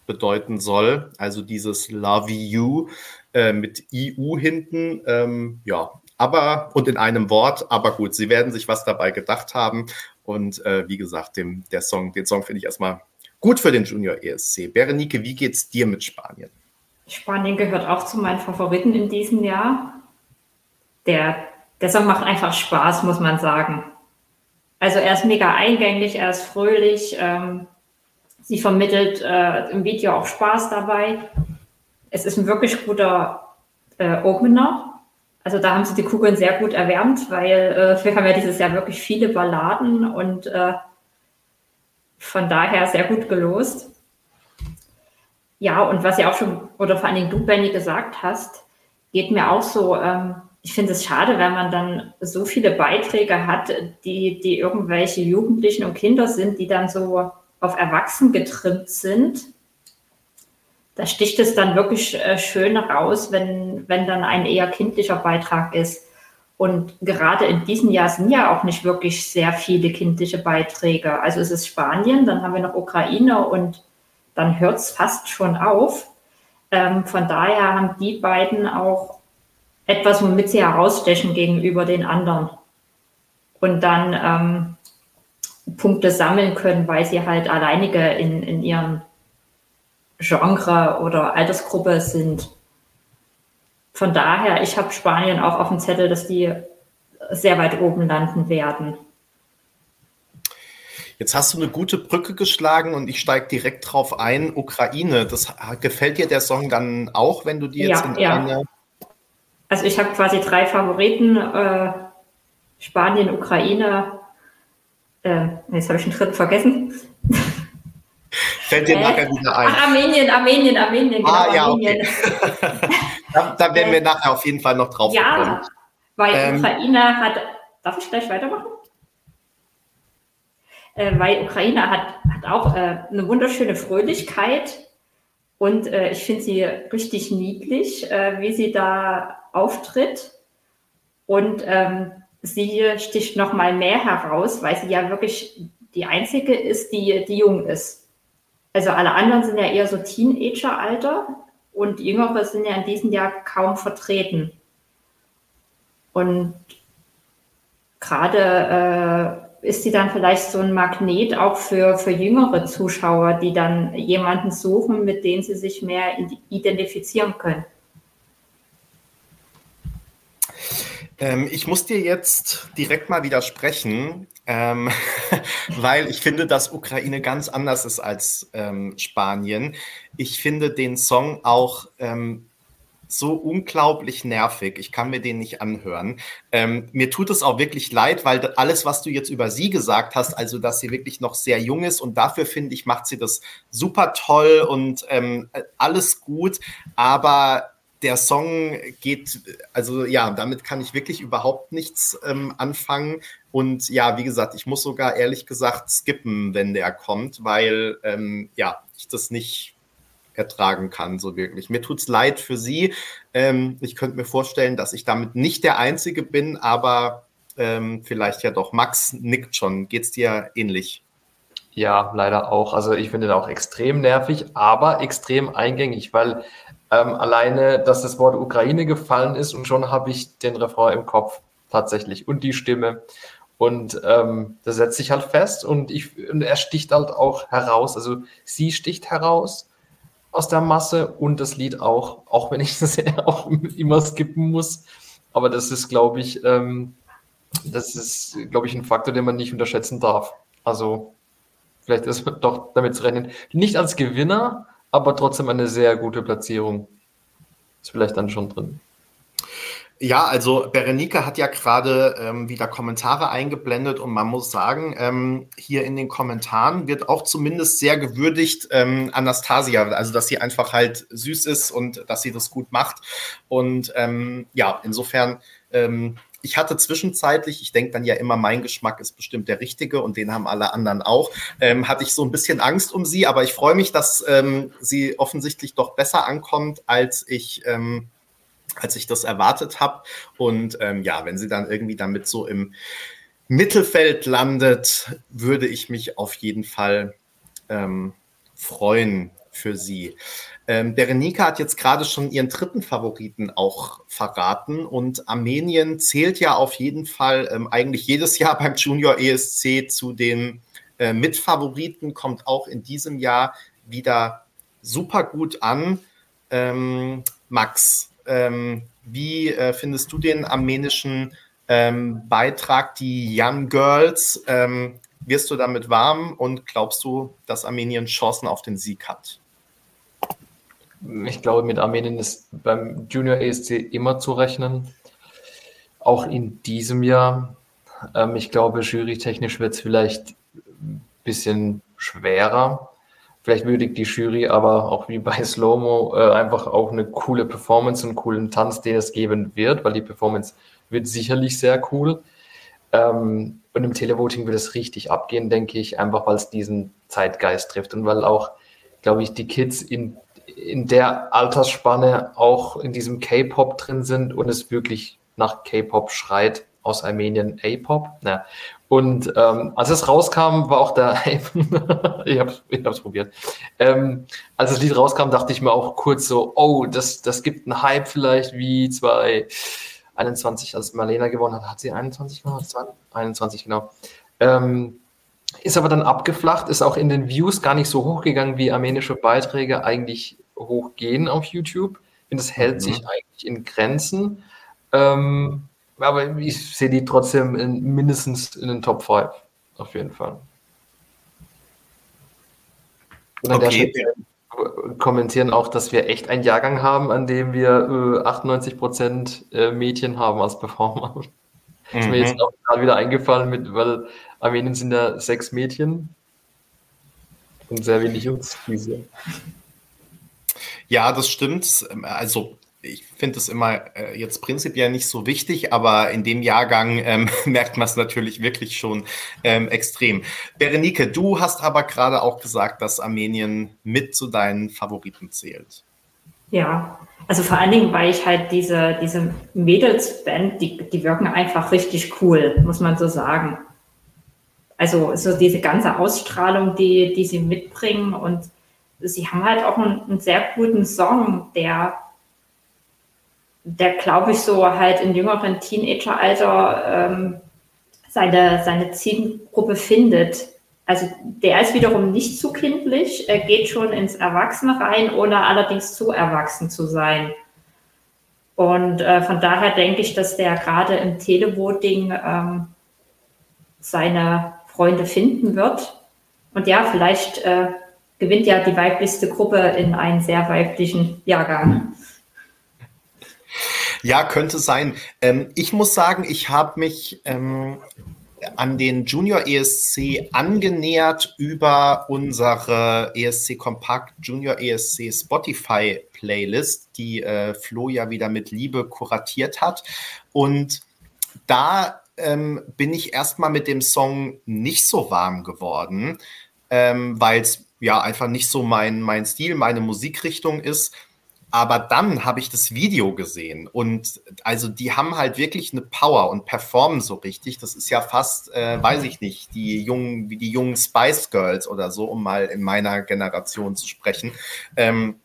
bedeuten soll. Also dieses Love You äh, mit IU hinten. Ähm, ja, aber und in einem Wort, aber gut, sie werden sich was dabei gedacht haben. Und äh, wie gesagt, dem, der Song, den Song finde ich erstmal gut für den Junior ESC. Berenike, wie geht's dir mit Spanien? Spanien gehört auch zu meinen Favoriten in diesem Jahr. Der der Song macht einfach Spaß, muss man sagen. Also er ist mega eingänglich, er ist fröhlich, ähm, sie vermittelt äh, im Video auch Spaß dabei. Es ist ein wirklich guter äh, Opener. Also da haben sie die Kugeln sehr gut erwärmt, weil äh, wir haben ja dieses Jahr wirklich viele Balladen und äh, von daher sehr gut gelost. Ja, und was ja auch schon, oder vor allen Dingen du, Benny, gesagt hast, geht mir auch so, ähm, ich finde es schade, wenn man dann so viele Beiträge hat, die, die irgendwelche Jugendlichen und Kinder sind, die dann so auf Erwachsen getrimmt sind. Da sticht es dann wirklich äh, schön raus, wenn, wenn dann ein eher kindlicher Beitrag ist. Und gerade in diesem Jahr sind ja auch nicht wirklich sehr viele kindliche Beiträge. Also es ist Spanien, dann haben wir noch Ukraine und dann hört es fast schon auf. Ähm, von daher haben die beiden auch etwas, womit sie herausstechen gegenüber den anderen. Und dann ähm, Punkte sammeln können, weil sie halt alleinige in, in ihrem Genre oder Altersgruppe sind. Von daher, ich habe Spanien auch auf dem Zettel, dass die sehr weit oben landen werden. Jetzt hast du eine gute Brücke geschlagen und ich steige direkt drauf ein. Ukraine, das gefällt dir der Song dann auch, wenn du dir jetzt ja, in ja. eine. Also ich habe quasi drei Favoriten: äh, Spanien, Ukraine. Äh, jetzt habe ich den dritten vergessen. Fällt dir äh, nachher wieder ein. Ach, Armenien, Armenien, Armenien. Genau, ah, ja, Armenien. Okay. da, da, werden wir nachher auf jeden Fall noch drauf ja, kommen. Ja, weil ähm, Ukraine hat. Darf ich gleich weitermachen? äh, weil Ukraine hat, hat auch äh, eine wunderschöne Fröhlichkeit und äh, ich finde sie richtig niedlich, äh, wie sie da auftritt. Und ähm, sie sticht noch mal mehr heraus, weil sie ja wirklich die einzige ist, die, die jung ist. Also alle anderen sind ja eher so Teenager-Alter und Jüngere sind ja in diesem Jahr kaum vertreten. Und gerade äh, ist sie dann vielleicht so ein Magnet auch für, für jüngere Zuschauer, die dann jemanden suchen, mit dem sie sich mehr identifizieren können? Ähm, ich muss dir jetzt direkt mal widersprechen, ähm, weil ich finde, dass Ukraine ganz anders ist als ähm, Spanien. Ich finde den Song auch ähm, so unglaublich nervig. Ich kann mir den nicht anhören. Ähm, mir tut es auch wirklich leid, weil alles, was du jetzt über sie gesagt hast, also dass sie wirklich noch sehr jung ist und dafür finde ich, macht sie das super toll und ähm, alles gut. Aber der Song geht, also ja, damit kann ich wirklich überhaupt nichts ähm, anfangen. Und ja, wie gesagt, ich muss sogar ehrlich gesagt skippen, wenn der kommt, weil ähm, ja, ich das nicht ertragen kann, so wirklich. Mir tut es leid für Sie. Ähm, ich könnte mir vorstellen, dass ich damit nicht der Einzige bin, aber ähm, vielleicht ja doch. Max nickt schon. Geht es dir ähnlich? Ja, leider auch. Also ich finde den auch extrem nervig, aber extrem eingängig, weil ähm, alleine, dass das Wort Ukraine gefallen ist und schon habe ich den Refrain im Kopf tatsächlich und die Stimme. Und ähm, das setzt sich halt fest und, ich, und er sticht halt auch heraus. Also sie sticht heraus aus der Masse und das Lied auch, auch wenn ich das auch immer skippen muss. Aber das ist, glaube ich, ähm, das ist, glaube ich, ein Faktor, den man nicht unterschätzen darf. Also vielleicht ist doch damit zu rechnen. Nicht als Gewinner, aber trotzdem eine sehr gute Platzierung. Ist vielleicht dann schon drin. Ja, also Berenike hat ja gerade ähm, wieder Kommentare eingeblendet und man muss sagen, ähm, hier in den Kommentaren wird auch zumindest sehr gewürdigt ähm, Anastasia, also dass sie einfach halt süß ist und dass sie das gut macht. Und ähm, ja, insofern, ähm, ich hatte zwischenzeitlich, ich denke dann ja immer, mein Geschmack ist bestimmt der richtige und den haben alle anderen auch, ähm, hatte ich so ein bisschen Angst um sie, aber ich freue mich, dass ähm, sie offensichtlich doch besser ankommt, als ich ähm, als ich das erwartet habe. Und ähm, ja, wenn sie dann irgendwie damit so im Mittelfeld landet, würde ich mich auf jeden Fall ähm, freuen für sie. Ähm, Berenika hat jetzt gerade schon ihren dritten Favoriten auch verraten und Armenien zählt ja auf jeden Fall ähm, eigentlich jedes Jahr beim Junior ESC zu den äh, Mitfavoriten, kommt auch in diesem Jahr wieder super gut an. Ähm, Max, ähm, wie äh, findest du den armenischen ähm, Beitrag, die Young Girls? Ähm, wirst du damit warm und glaubst du, dass Armenien Chancen auf den Sieg hat? Ich glaube, mit Armenien ist beim Junior ESC immer zu rechnen. Auch in diesem Jahr. Ähm, ich glaube, jurytechnisch wird es vielleicht ein bisschen schwerer. Vielleicht würdigt die Jury aber auch wie bei Slowmo äh, einfach auch eine coole Performance und einen coolen Tanz, den es geben wird, weil die Performance wird sicherlich sehr cool. Ähm, und im Televoting wird es richtig abgehen, denke ich, einfach weil es diesen Zeitgeist trifft und weil auch, glaube ich, die Kids in, in der Altersspanne auch in diesem K-Pop drin sind und es wirklich nach K-Pop schreit aus Armenien A-Pop. Ja. Und ähm, als es rauskam, war auch der Hype. ich habe es probiert. Ähm, als das Lied rauskam, dachte ich mir auch kurz so, oh, das, das gibt einen Hype vielleicht wie 2021, als Marlena gewonnen hat. Hat sie 21 gewonnen? 21, genau. Ähm, ist aber dann abgeflacht, ist auch in den Views gar nicht so hochgegangen, wie armenische Beiträge eigentlich hochgehen auf YouTube. Ich finde, es hält mhm. sich eigentlich in Grenzen. Ähm, aber ich sehe die trotzdem in, mindestens in den Top 5. Auf jeden Fall. Und an okay. kommentieren auch, dass wir echt einen Jahrgang haben, an dem wir äh, 98 Prozent äh, Mädchen haben als Performer. Mhm. Ist mir jetzt mhm. auch gerade wieder eingefallen, mit, weil Armenien sind ja sechs Mädchen und sehr wenig Jungs. Ja, das stimmt. Also ich finde es immer äh, jetzt prinzipiell nicht so wichtig, aber in dem Jahrgang ähm, merkt man es natürlich wirklich schon ähm, extrem. Berenike, du hast aber gerade auch gesagt, dass Armenien mit zu deinen Favoriten zählt. Ja, also vor allen Dingen, weil ich halt diese, diese Mädelsband, die, die wirken einfach richtig cool, muss man so sagen. Also so diese ganze Ausstrahlung, die, die sie mitbringen und sie haben halt auch einen, einen sehr guten Song, der der, glaube ich, so halt im jüngeren Teenageralter ähm, seine, seine Zielgruppe findet. Also der ist wiederum nicht zu kindlich, er geht schon ins Erwachsene rein, ohne allerdings zu erwachsen zu sein. Und äh, von daher denke ich, dass der gerade im Televoting ähm, seine Freunde finden wird. Und ja, vielleicht äh, gewinnt ja die weiblichste Gruppe in einen sehr weiblichen Jahrgang. Ja, könnte sein. Ähm, ich muss sagen, ich habe mich ähm, an den Junior ESC angenähert über unsere ESC Kompakt Junior ESC Spotify Playlist, die äh, Flo ja wieder mit Liebe kuratiert hat. Und da ähm, bin ich erstmal mit dem Song nicht so warm geworden, ähm, weil es ja einfach nicht so mein, mein Stil, meine Musikrichtung ist. Aber dann habe ich das Video gesehen und also die haben halt wirklich eine Power und performen so richtig. Das ist ja fast, äh, weiß ich nicht, die jungen, wie die jungen Spice Girls oder so, um mal in meiner Generation zu sprechen. Ähm,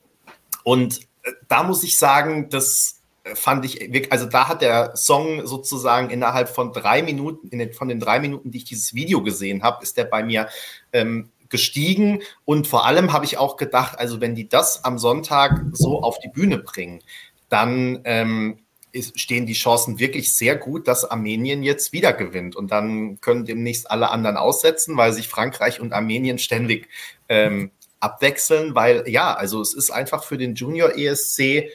und äh, da muss ich sagen, das fand ich, also da hat der Song sozusagen innerhalb von drei Minuten, in den, von den drei Minuten, die ich dieses Video gesehen habe, ist der bei mir ähm, gestiegen. Und vor allem habe ich auch gedacht, also wenn die das am Sonntag so auf die Bühne bringen, dann ähm, ist, stehen die Chancen wirklich sehr gut, dass Armenien jetzt wieder gewinnt. Und dann können demnächst alle anderen aussetzen, weil sich Frankreich und Armenien ständig ähm, abwechseln, weil ja, also es ist einfach für den Junior ESC,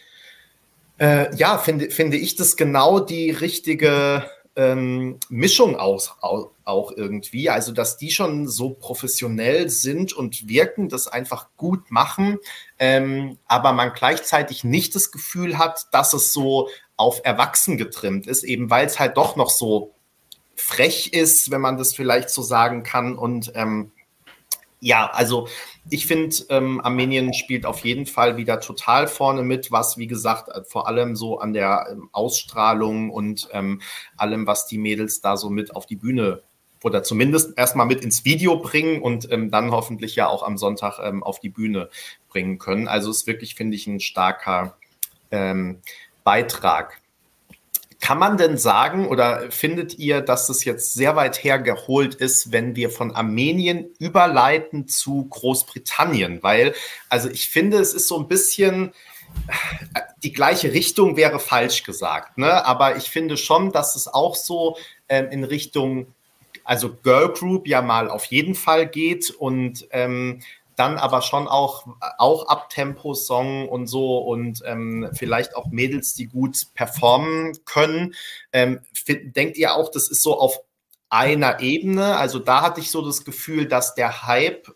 äh, ja, finde, finde ich das genau die richtige ähm, Mischung aus, auch, auch irgendwie. Also, dass die schon so professionell sind und wirken, das einfach gut machen, ähm, aber man gleichzeitig nicht das Gefühl hat, dass es so auf Erwachsen getrimmt ist, eben weil es halt doch noch so frech ist, wenn man das vielleicht so sagen kann. Und ähm, ja, also ich finde, ähm, Armenien spielt auf jeden Fall wieder total vorne mit, was, wie gesagt, äh, vor allem so an der ähm, Ausstrahlung und ähm, allem, was die Mädels da so mit auf die Bühne oder zumindest erstmal mit ins Video bringen und ähm, dann hoffentlich ja auch am Sonntag ähm, auf die Bühne bringen können. Also ist wirklich, finde ich, ein starker ähm, Beitrag. Kann man denn sagen oder findet ihr, dass es jetzt sehr weit hergeholt ist, wenn wir von Armenien überleiten zu Großbritannien? Weil, also ich finde, es ist so ein bisschen, die gleiche Richtung wäre falsch gesagt, ne? aber ich finde schon, dass es auch so ähm, in Richtung, also Girl Group ja mal auf jeden Fall geht und ähm, dann aber schon auch, auch Abtempo-Song und so und ähm, vielleicht auch Mädels, die gut performen können. Ähm, denkt ihr auch, das ist so auf einer Ebene? Also da hatte ich so das Gefühl, dass der Hype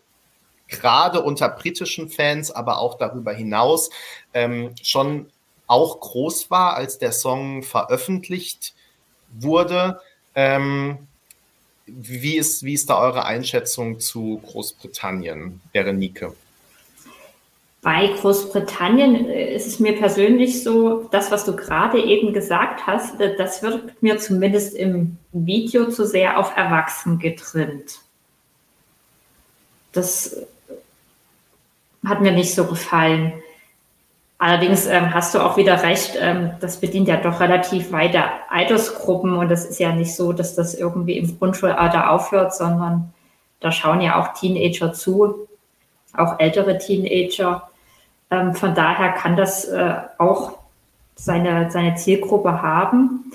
gerade unter britischen Fans, aber auch darüber hinaus ähm, schon auch groß war, als der Song veröffentlicht wurde. Ähm, wie ist, wie ist da eure Einschätzung zu Großbritannien, Berenike? Bei Großbritannien äh, ist es mir persönlich so, das, was du gerade eben gesagt hast, äh, das wird mir zumindest im Video zu sehr auf Erwachsen getrimmt. Das hat mir nicht so gefallen. Allerdings ähm, hast du auch wieder recht, ähm, das bedient ja doch relativ weite Altersgruppen und das ist ja nicht so, dass das irgendwie im Grundschulalter aufhört, sondern da schauen ja auch Teenager zu, auch ältere Teenager. Ähm, von daher kann das äh, auch seine, seine Zielgruppe haben.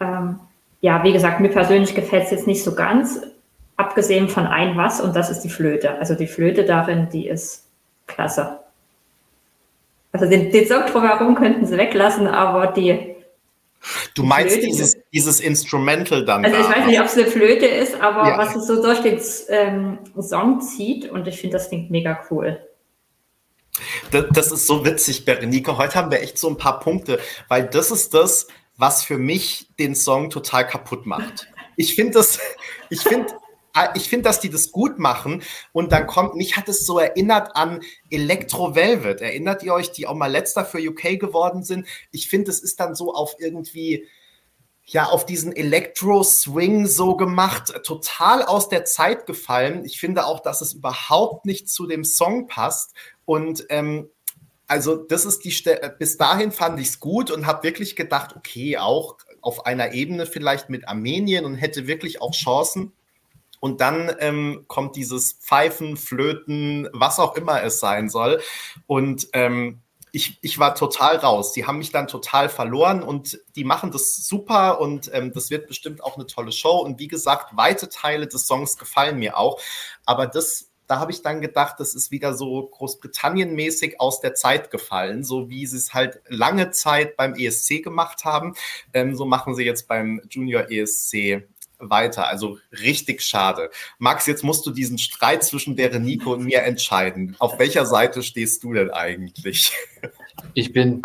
Ähm, ja, wie gesagt, mir persönlich gefällt es jetzt nicht so ganz, abgesehen von ein was, und das ist die Flöte. Also die Flöte darin, die ist klasse. Also den, den Song drumherum könnten sie weglassen, aber die. Du meinst Flöte, dieses, dieses Instrumental dann? Also ich da. weiß nicht, ob es eine Flöte ist, aber ja. was es so durch den ähm, Song zieht und ich finde, das klingt mega cool. Das, das ist so witzig, Berenike. Heute haben wir echt so ein paar Punkte, weil das ist das, was für mich den Song total kaputt macht. Ich finde das, ich finde, ich finde, dass die das gut machen und dann kommt, mich hat es so erinnert an Electro Velvet. Erinnert ihr euch, die auch mal letzter für UK geworden sind? Ich finde, es ist dann so auf irgendwie, ja, auf diesen Electro-Swing so gemacht, total aus der Zeit gefallen. Ich finde auch, dass es überhaupt nicht zu dem Song passt und ähm, also das ist die Stelle, bis dahin fand ich es gut und habe wirklich gedacht, okay, auch auf einer Ebene vielleicht mit Armenien und hätte wirklich auch Chancen. Und dann ähm, kommt dieses Pfeifen, Flöten, was auch immer es sein soll. Und ähm, ich, ich war total raus. Die haben mich dann total verloren und die machen das super und ähm, das wird bestimmt auch eine tolle Show. Und wie gesagt, weite Teile des Songs gefallen mir auch. Aber das, da habe ich dann gedacht, das ist wieder so Großbritannien-mäßig aus der Zeit gefallen, so wie sie es halt lange Zeit beim ESC gemacht haben. Ähm, so machen sie jetzt beim Junior ESC weiter. Also richtig schade. Max, jetzt musst du diesen Streit zwischen der Nico und mir entscheiden. Auf welcher Seite stehst du denn eigentlich? Ich bin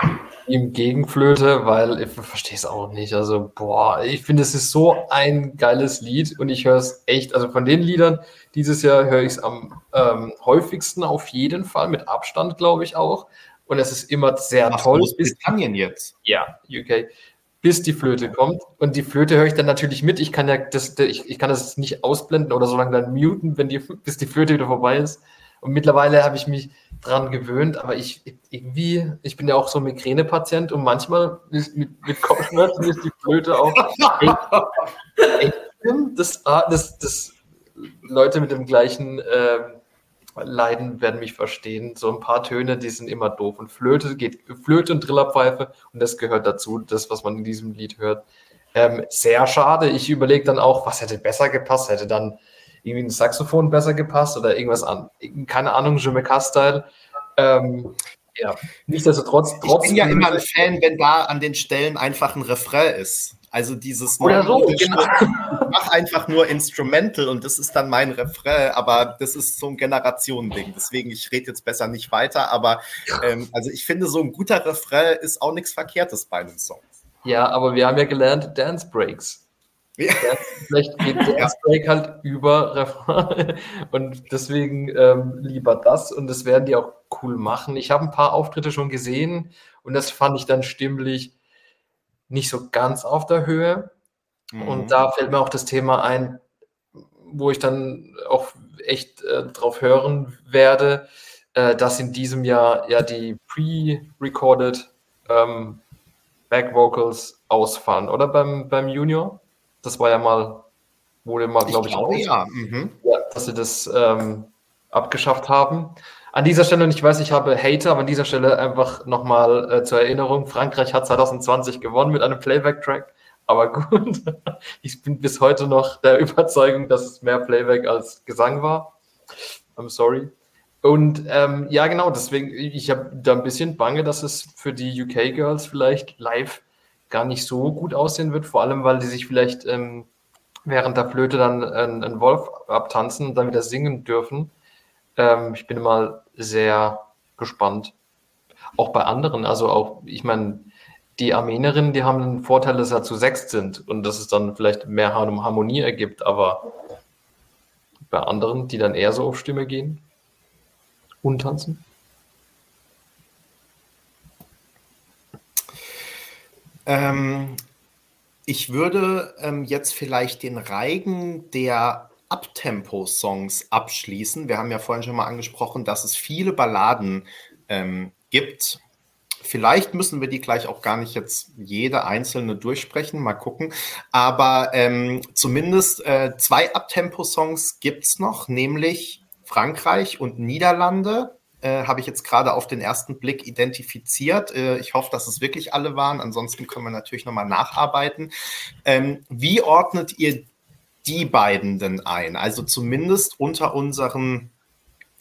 im Gegenflöte, weil ich verstehe es auch nicht. Also, boah, ich finde, es ist so ein geiles Lied und ich höre es echt, also von den Liedern dieses Jahr höre ich es am ähm, häufigsten auf jeden Fall, mit Abstand, glaube ich auch. Und es ist immer sehr Ach, toll. Großbritannien jetzt. Ja, UK bis die Flöte kommt. Und die Flöte höre ich dann natürlich mit. Ich kann ja das, ich, ich kann das nicht ausblenden oder so lange dann muten, wenn die, bis die Flöte wieder vorbei ist. Und mittlerweile habe ich mich dran gewöhnt, aber ich irgendwie, ich bin ja auch so Migränepatient und manchmal ist mit, mit Kopfschmerzen ist die Flöte auch echt, echt das, ah, das, das Leute mit dem gleichen ähm, Leiden werden mich verstehen. So ein paar Töne, die sind immer doof. Und Flöte geht, Flöte und Trillerpfeife, und das gehört dazu, das, was man in diesem Lied hört. Ähm, sehr schade. Ich überlege dann auch, was hätte besser gepasst? Hätte dann irgendwie ein Saxophon besser gepasst oder irgendwas an, keine Ahnung, Jamaica-Style. Ähm, ja, nichtsdestotrotz. Ich bin ja immer ein Fan, wenn da an den Stellen einfach ein Refrain ist. Also dieses Oder so, genau. mach einfach nur Instrumental und das ist dann mein Refrain, aber das ist so ein Generationending. Deswegen, ich rede jetzt besser nicht weiter, aber ähm, also ich finde, so ein guter Refrain ist auch nichts Verkehrtes bei einem Song. Ja, aber wir haben ja gelernt, Dance Breaks. Ja. Vielleicht geht Dance Break halt über Refrain und deswegen ähm, lieber das und das werden die auch cool machen. Ich habe ein paar Auftritte schon gesehen und das fand ich dann stimmlich nicht so ganz auf der Höhe. Mhm. Und da fällt mir auch das Thema ein, wo ich dann auch echt äh, drauf hören werde, äh, dass in diesem Jahr ja die pre-recorded ähm, Back Vocals ausfallen, oder beim, beim Junior? Das war ja mal, wurde mal, glaube ich, glaube, ja. Mhm. ja. dass sie das ähm, abgeschafft haben. An dieser Stelle, und ich weiß, ich habe Hater, aber an dieser Stelle einfach nochmal äh, zur Erinnerung, Frankreich hat 2020 gewonnen mit einem Playback-Track. Aber gut, ich bin bis heute noch der Überzeugung, dass es mehr Playback als Gesang war. I'm sorry. Und ähm, ja, genau, deswegen, ich habe da ein bisschen Bange, dass es für die UK-Girls vielleicht live gar nicht so gut aussehen wird, vor allem, weil die sich vielleicht ähm, während der Flöte dann einen Wolf abtanzen und dann wieder singen dürfen. Ähm, ich bin mal sehr gespannt. Auch bei anderen, also auch, ich meine, die Armenierinnen, die haben den Vorteil, dass sie zu sechs sind und dass es dann vielleicht mehr Harmonie ergibt, aber bei anderen, die dann eher so auf Stimme gehen und tanzen. Ähm, ich würde ähm, jetzt vielleicht den Reigen der Abtempo-Songs abschließen. Wir haben ja vorhin schon mal angesprochen, dass es viele Balladen ähm, gibt. Vielleicht müssen wir die gleich auch gar nicht jetzt jede einzelne durchsprechen, mal gucken. Aber ähm, zumindest äh, zwei Abtempo-Songs gibt es noch, nämlich Frankreich und Niederlande. Äh, Habe ich jetzt gerade auf den ersten Blick identifiziert. Äh, ich hoffe, dass es wirklich alle waren. Ansonsten können wir natürlich nochmal nacharbeiten. Ähm, wie ordnet ihr die beiden denn ein? Also zumindest unter unseren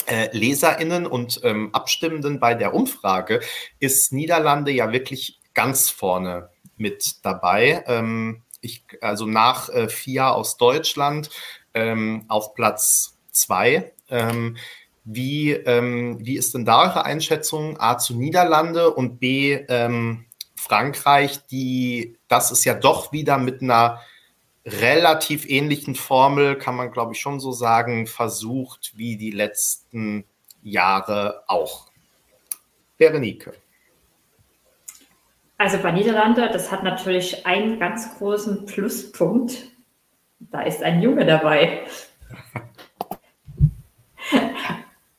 äh, LeserInnen und ähm, Abstimmenden bei der Umfrage ist Niederlande ja wirklich ganz vorne mit dabei. Ähm, ich, also nach äh, FIA aus Deutschland ähm, auf Platz zwei. Ähm, wie, ähm, wie ist denn da eure Einschätzung? A zu Niederlande und B ähm, Frankreich, die, das ist ja doch wieder mit einer relativ ähnlichen Formel, kann man glaube ich schon so sagen, versucht wie die letzten Jahre auch. Berenike. Also bei Niederlande, das hat natürlich einen ganz großen Pluspunkt. Da ist ein Junge dabei.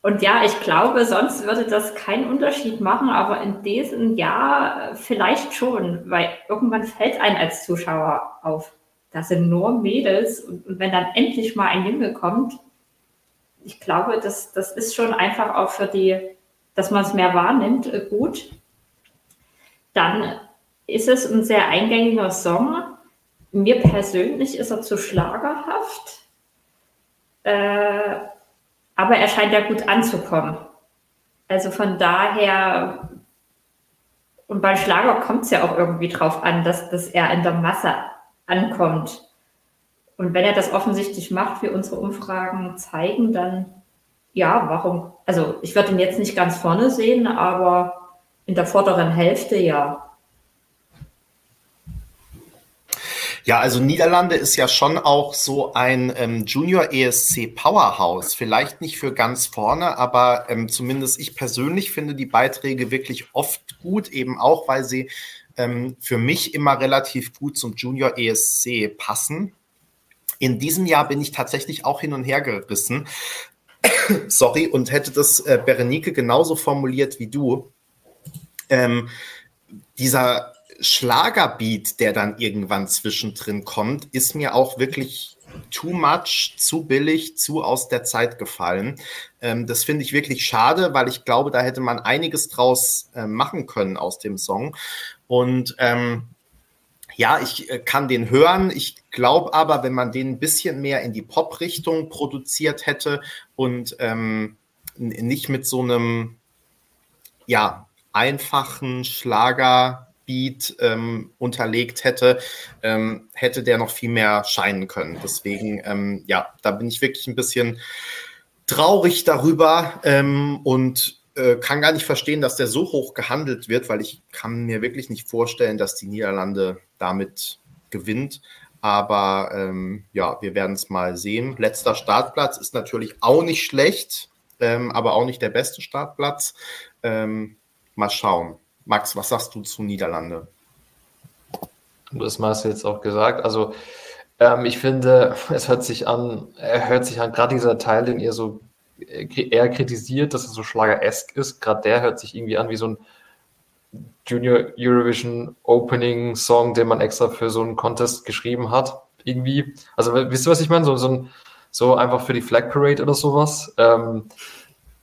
Und ja, ich glaube, sonst würde das keinen Unterschied machen, aber in diesem Jahr vielleicht schon, weil irgendwann fällt ein als Zuschauer auf das sind nur Mädels und, und wenn dann endlich mal ein Junge kommt, ich glaube, das, das ist schon einfach auch für die, dass man es mehr wahrnimmt, äh, gut. Dann ist es ein sehr eingängiger Song. Mir persönlich ist er zu schlagerhaft, äh, aber er scheint ja gut anzukommen. Also von daher, und beim Schlager kommt es ja auch irgendwie drauf an, dass, dass er in der Masse ankommt. Und wenn er das offensichtlich macht, wie unsere Umfragen zeigen, dann ja, warum? Also ich würde ihn jetzt nicht ganz vorne sehen, aber in der vorderen Hälfte ja. Ja, also Niederlande ist ja schon auch so ein ähm, Junior ESC Powerhouse. Vielleicht nicht für ganz vorne, aber ähm, zumindest ich persönlich finde die Beiträge wirklich oft gut, eben auch, weil sie ähm, für mich immer relativ gut zum Junior ESC passen. In diesem Jahr bin ich tatsächlich auch hin und her gerissen. Sorry, und hätte das äh, Berenike genauso formuliert wie du. Ähm, dieser Schlagerbeat, der dann irgendwann zwischendrin kommt, ist mir auch wirklich too much, zu billig, zu aus der Zeit gefallen. Ähm, das finde ich wirklich schade, weil ich glaube, da hätte man einiges draus äh, machen können aus dem Song. Und ähm, ja, ich äh, kann den hören. Ich glaube aber, wenn man den ein bisschen mehr in die Pop-Richtung produziert hätte und ähm, nicht mit so einem ja, einfachen Schlagerbeat ähm, unterlegt hätte, ähm, hätte der noch viel mehr scheinen können. Deswegen, ähm, ja, da bin ich wirklich ein bisschen traurig darüber ähm, und äh, kann gar nicht verstehen, dass der so hoch gehandelt wird, weil ich kann mir wirklich nicht vorstellen, dass die Niederlande damit gewinnt. Aber ähm, ja, wir werden es mal sehen. Letzter Startplatz ist natürlich auch nicht schlecht, ähm, aber auch nicht der beste Startplatz. Ähm, mal schauen. Max, was sagst du zu Niederlande? Das hast du jetzt auch gesagt. Also ähm, ich finde, es hört sich an, er hört sich an, gerade dieser Teil, den ihr so eher kritisiert, dass es so schlageresk ist. Gerade der hört sich irgendwie an wie so ein Junior Eurovision Opening Song, den man extra für so einen Contest geschrieben hat. Irgendwie. Also, wisst ihr, was ich meine? So, so, ein, so einfach für die Flag Parade oder sowas. Ähm,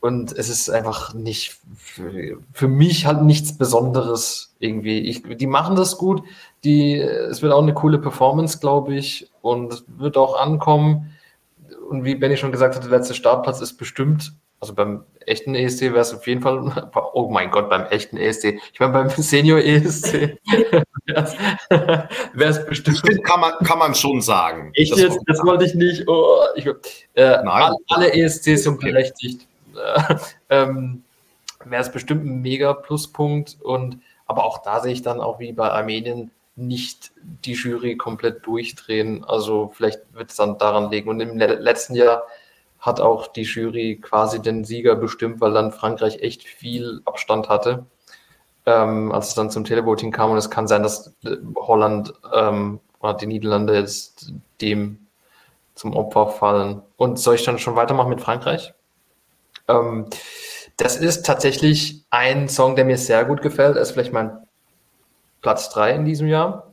und es ist einfach nicht, für, für, mich halt nichts Besonderes irgendwie. Ich, die machen das gut. Die, es wird auch eine coole Performance, glaube ich, und wird auch ankommen und wie Benny schon gesagt hat, der letzte Startplatz ist bestimmt, also beim echten ESC wäre es auf jeden Fall, oh mein Gott, beim echten ESC, ich meine beim Senior ESC wäre es bestimmt. Stimmt, kann man, kann man schon sagen. Ich das, jetzt, das wollte ich nicht. Oh, ich, äh, Nein. Alle ESCs sind berechtigt. ähm, wäre es bestimmt ein mega Pluspunkt und aber auch da sehe ich dann auch wie bei Armenien nicht die Jury komplett durchdrehen. Also vielleicht wird es dann daran liegen. Und im letzten Jahr hat auch die Jury quasi den Sieger bestimmt, weil dann Frankreich echt viel Abstand hatte, ähm, als es dann zum Televoting kam. Und es kann sein, dass Holland ähm, oder die Niederlande jetzt dem zum Opfer fallen. Und soll ich dann schon weitermachen mit Frankreich? Ähm, das ist tatsächlich ein Song, der mir sehr gut gefällt. Er ist vielleicht mein Platz 3 in diesem Jahr.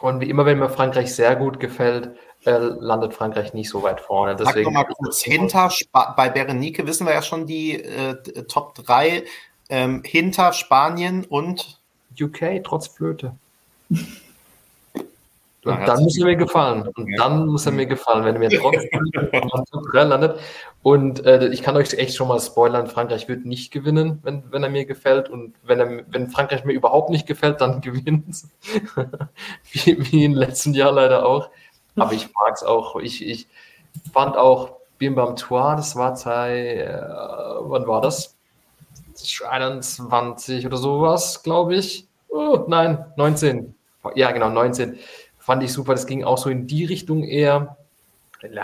Und wie immer, wenn mir Frankreich sehr gut gefällt, äh, landet Frankreich nicht so weit vorne. Deswegen Sag mal kurz hinter, bei Berenike wissen wir ja schon die äh, Top 3 ähm, hinter Spanien und UK, trotz Flöte. Und dann muss er mir gefallen. Und dann muss er mir gefallen, wenn er mir trotzdem landet. Und äh, ich kann euch echt schon mal spoilern, Frankreich wird nicht gewinnen, wenn, wenn er mir gefällt. Und wenn, er, wenn Frankreich mir überhaupt nicht gefällt, dann gewinnt es. wie, wie im letzten Jahr leider auch. Aber ich mag es auch. Ich, ich fand auch Bim Bam Tour, das war zwei, äh, wann war das? 21 oder sowas, glaube ich. Oh, nein, 19. Ja, genau, 19 fand ich super. Das ging auch so in die Richtung eher.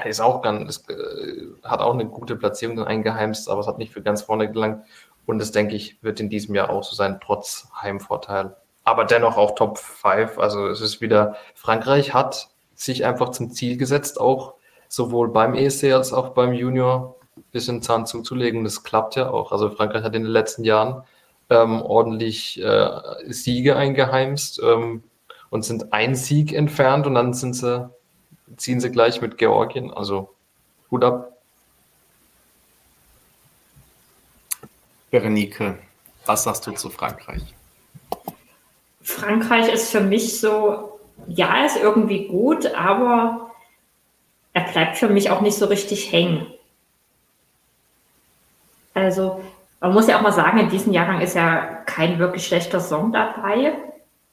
Ist auch ganz, äh, hat auch eine gute Platzierung eingeheimst, aber es hat nicht für ganz vorne gelangt. Und das, denke ich, wird in diesem Jahr auch so sein, trotz Heimvorteil. Aber dennoch auch Top 5. Also es ist wieder, Frankreich hat sich einfach zum Ziel gesetzt, auch sowohl beim ESC als auch beim Junior ein bisschen Zahn zuzulegen. Das klappt ja auch. Also Frankreich hat in den letzten Jahren ähm, ordentlich äh, Siege eingeheimst. Ähm, und sind ein Sieg entfernt und dann sind sie, ziehen sie gleich mit Georgien. Also Hut ab. Berenike, was sagst du zu Frankreich? Frankreich ist für mich so, ja, ist irgendwie gut, aber er bleibt für mich auch nicht so richtig hängen. Also, man muss ja auch mal sagen, in diesem Jahrgang ist ja kein wirklich schlechter Song dabei.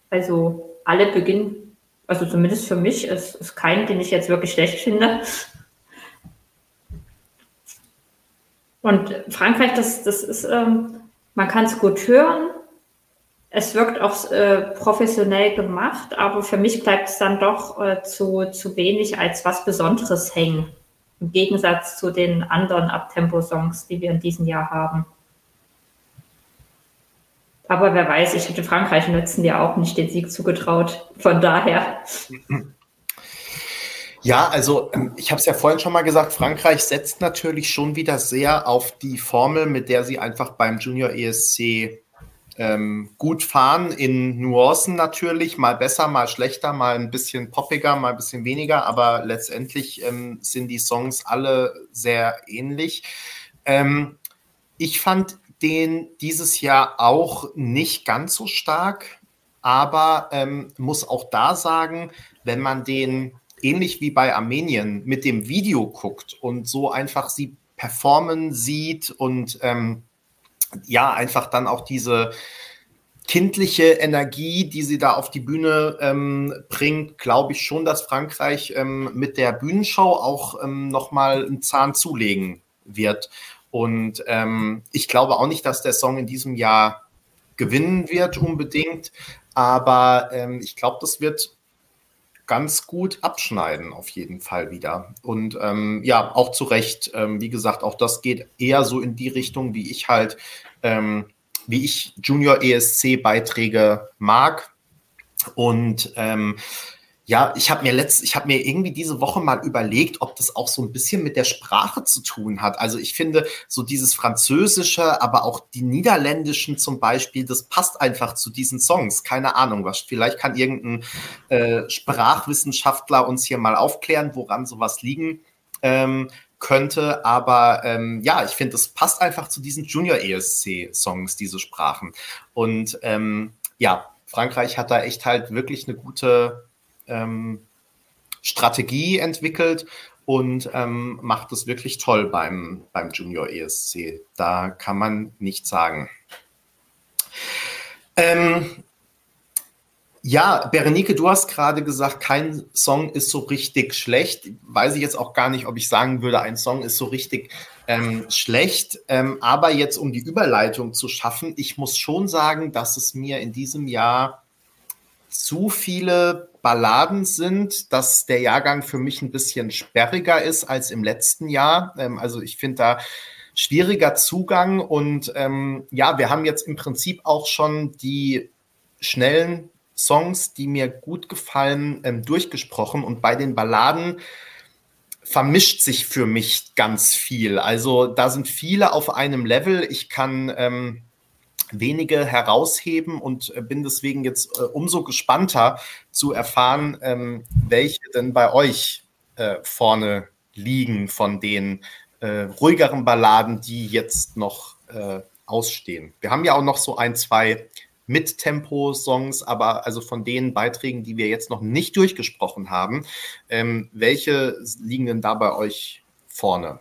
Also, alle beginnen, also zumindest für mich, ist, ist kein, den ich jetzt wirklich schlecht finde. Und Frankreich, das, das ist, ähm, man kann es gut hören. Es wirkt auch äh, professionell gemacht, aber für mich bleibt es dann doch äh, zu, zu wenig als was Besonderes hängen. Im Gegensatz zu den anderen Abtempo-Songs, die wir in diesem Jahr haben. Aber wer weiß, ich hätte Frankreich nützen ja auch nicht den Sieg zugetraut. Von daher. Ja, also ähm, ich habe es ja vorhin schon mal gesagt, Frankreich setzt natürlich schon wieder sehr auf die Formel, mit der sie einfach beim Junior ESC ähm, gut fahren, in Nuancen natürlich, mal besser, mal schlechter, mal ein bisschen poppiger, mal ein bisschen weniger, aber letztendlich ähm, sind die Songs alle sehr ähnlich. Ähm, ich fand den dieses Jahr auch nicht ganz so stark, aber ähm, muss auch da sagen, wenn man den ähnlich wie bei Armenien mit dem Video guckt und so einfach sie performen sieht und ähm, ja, einfach dann auch diese kindliche Energie, die sie da auf die Bühne ähm, bringt, glaube ich schon, dass Frankreich ähm, mit der Bühnenshow auch ähm, nochmal einen Zahn zulegen wird. Und ähm, ich glaube auch nicht, dass der Song in diesem Jahr gewinnen wird unbedingt, aber ähm, ich glaube, das wird ganz gut abschneiden auf jeden Fall wieder. Und ähm, ja, auch zu Recht, ähm, wie gesagt, auch das geht eher so in die Richtung, wie ich halt, ähm, wie ich Junior ESC-Beiträge mag. Und ähm, ja, ich habe mir letzt, ich habe mir irgendwie diese Woche mal überlegt, ob das auch so ein bisschen mit der Sprache zu tun hat. Also ich finde so dieses Französische, aber auch die Niederländischen zum Beispiel, das passt einfach zu diesen Songs. Keine Ahnung, was. Vielleicht kann irgendein äh, Sprachwissenschaftler uns hier mal aufklären, woran sowas liegen ähm, könnte. Aber ähm, ja, ich finde, das passt einfach zu diesen Junior ESC Songs, diese Sprachen. Und ähm, ja, Frankreich hat da echt halt wirklich eine gute ähm, Strategie entwickelt und ähm, macht es wirklich toll beim, beim Junior ESC. Da kann man nichts sagen. Ähm, ja, Berenike, du hast gerade gesagt, kein Song ist so richtig schlecht. Weiß ich jetzt auch gar nicht, ob ich sagen würde, ein Song ist so richtig ähm, schlecht. Ähm, aber jetzt, um die Überleitung zu schaffen, ich muss schon sagen, dass es mir in diesem Jahr zu viele Balladen sind, dass der Jahrgang für mich ein bisschen sperriger ist als im letzten Jahr. Ähm, also ich finde da schwieriger Zugang und ähm, ja, wir haben jetzt im Prinzip auch schon die schnellen Songs, die mir gut gefallen, ähm, durchgesprochen und bei den Balladen vermischt sich für mich ganz viel. Also da sind viele auf einem Level. Ich kann ähm, wenige herausheben und äh, bin deswegen jetzt äh, umso gespannter zu erfahren, ähm, welche denn bei euch äh, vorne liegen von den äh, ruhigeren Balladen, die jetzt noch äh, ausstehen. Wir haben ja auch noch so ein, zwei mit Tempo-Songs, aber also von den Beiträgen, die wir jetzt noch nicht durchgesprochen haben, ähm, welche liegen denn da bei euch vorne?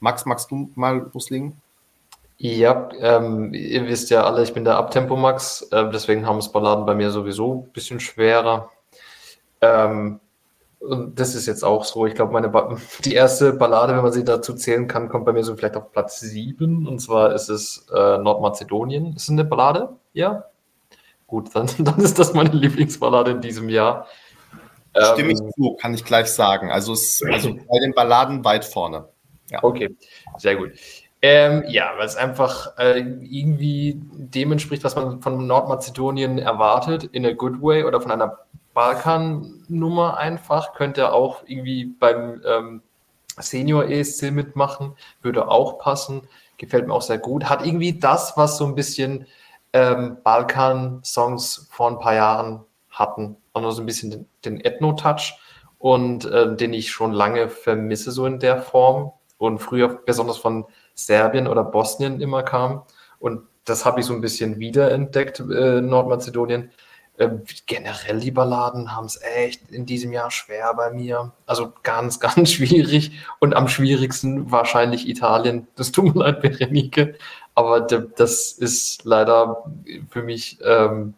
Max, magst du mal loslegen? Ja, ähm, ihr wisst ja alle, ich bin der Abtempo-Max, äh, deswegen haben es Balladen bei mir sowieso ein bisschen schwerer. Ähm, und das ist jetzt auch so. Ich glaube, meine ba die erste Ballade, wenn man sie dazu zählen kann, kommt bei mir so vielleicht auf Platz 7. Und zwar ist es äh, Nordmazedonien. Ist es eine Ballade? Ja. Gut, dann, dann ist das meine Lieblingsballade in diesem Jahr. Stimme ich ähm, zu, kann ich gleich sagen. Also, es, also bei den Balladen weit vorne. Ja. Okay, sehr gut. Ähm, ja, weil es einfach äh, irgendwie dem entspricht, was man von Nordmazedonien erwartet, in a good way oder von einer Balkan-Nummer einfach. Könnte auch irgendwie beim ähm, Senior ESC mitmachen, würde auch passen. Gefällt mir auch sehr gut. Hat irgendwie das, was so ein bisschen ähm, Balkan-Songs vor ein paar Jahren hatten. Auch noch so ein bisschen den, den Ethno-Touch und äh, den ich schon lange vermisse, so in der Form. Und früher besonders von Serbien oder Bosnien immer kam. Und das habe ich so ein bisschen wiederentdeckt, äh, Nordmazedonien. Ähm, generell die Balladen haben es echt in diesem Jahr schwer bei mir. Also ganz, ganz schwierig. Und am schwierigsten wahrscheinlich Italien. Das tut mir leid, Berenike. Aber das ist leider für mich ähm,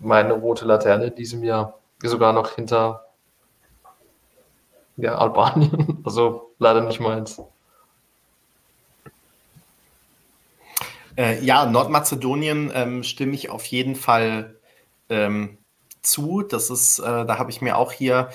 meine rote Laterne in diesem Jahr. Sogar noch hinter ja, Albanien. Also leider nicht meins. Äh, ja, Nordmazedonien ähm, stimme ich auf jeden Fall ähm, zu. Das ist, äh, da habe ich mir auch hier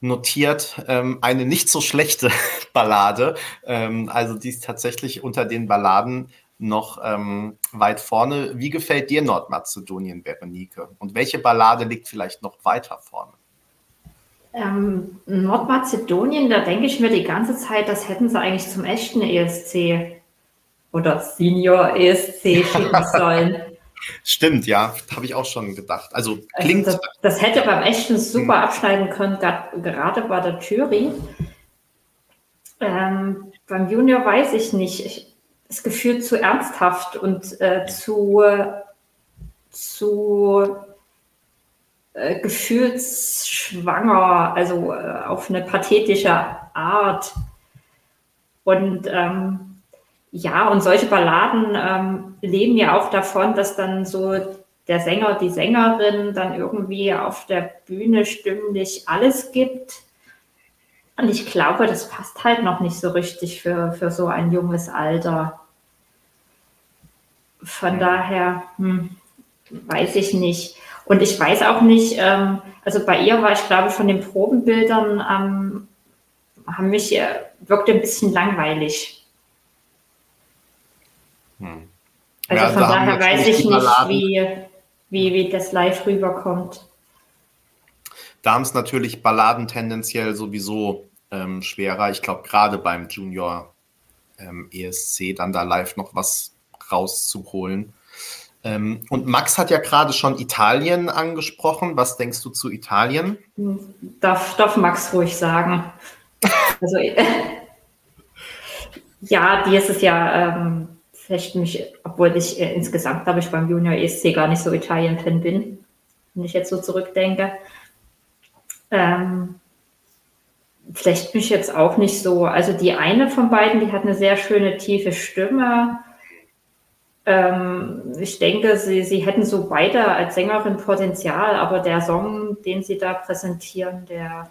notiert, ähm, eine nicht so schlechte Ballade. Ähm, also die ist tatsächlich unter den Balladen noch ähm, weit vorne. Wie gefällt dir Nordmazedonien, Berenike? Und welche Ballade liegt vielleicht noch weiter vorne? Ähm, Nordmazedonien, da denke ich mir die ganze Zeit, das hätten sie eigentlich zum echten ESC oder Senior ESC schicken sollen. Stimmt, ja, habe ich auch schon gedacht. Also, also klingt. Also das, das, hätte beim echten super hm. abschneiden können, gerade bei der Jury. Ähm, beim Junior weiß ich nicht. Ich, ist gefühlt zu ernsthaft und äh, zu, zu äh, gefühlsschwanger, also äh, auf eine pathetische Art. Und ähm, ja, und solche Balladen ähm, leben ja auch davon, dass dann so der Sänger, die Sängerin dann irgendwie auf der Bühne stimmlich alles gibt. Und ich glaube, das passt halt noch nicht so richtig für, für so ein junges Alter. Von daher hm, weiß ich nicht. Und ich weiß auch nicht, ähm, also bei ihr war ich, glaube von den Probenbildern, ähm, haben mich, äh, wirkte ein bisschen langweilig. Hm. Also ja, von da daher weiß ich nicht, wie, wie, wie das live rüberkommt. Da haben es natürlich Balladen tendenziell sowieso ähm, schwerer. Ich glaube, gerade beim Junior ähm, ESC dann da live noch was rauszuholen. Ähm, und Max hat ja gerade schon Italien angesprochen. Was denkst du zu Italien? Darf, darf Max ruhig sagen. Also, ja, die ist es ja ähm, vielleicht mich, obwohl ich äh, insgesamt, glaube ich, beim Junior ESC gar nicht so Italien-Fan bin, wenn ich jetzt so zurückdenke. Ähm, vielleicht mich jetzt auch nicht so. Also die eine von beiden, die hat eine sehr schöne tiefe Stimme. Ähm, ich denke, sie, sie hätten so beide als Sängerin Potenzial, aber der Song, den sie da präsentieren, der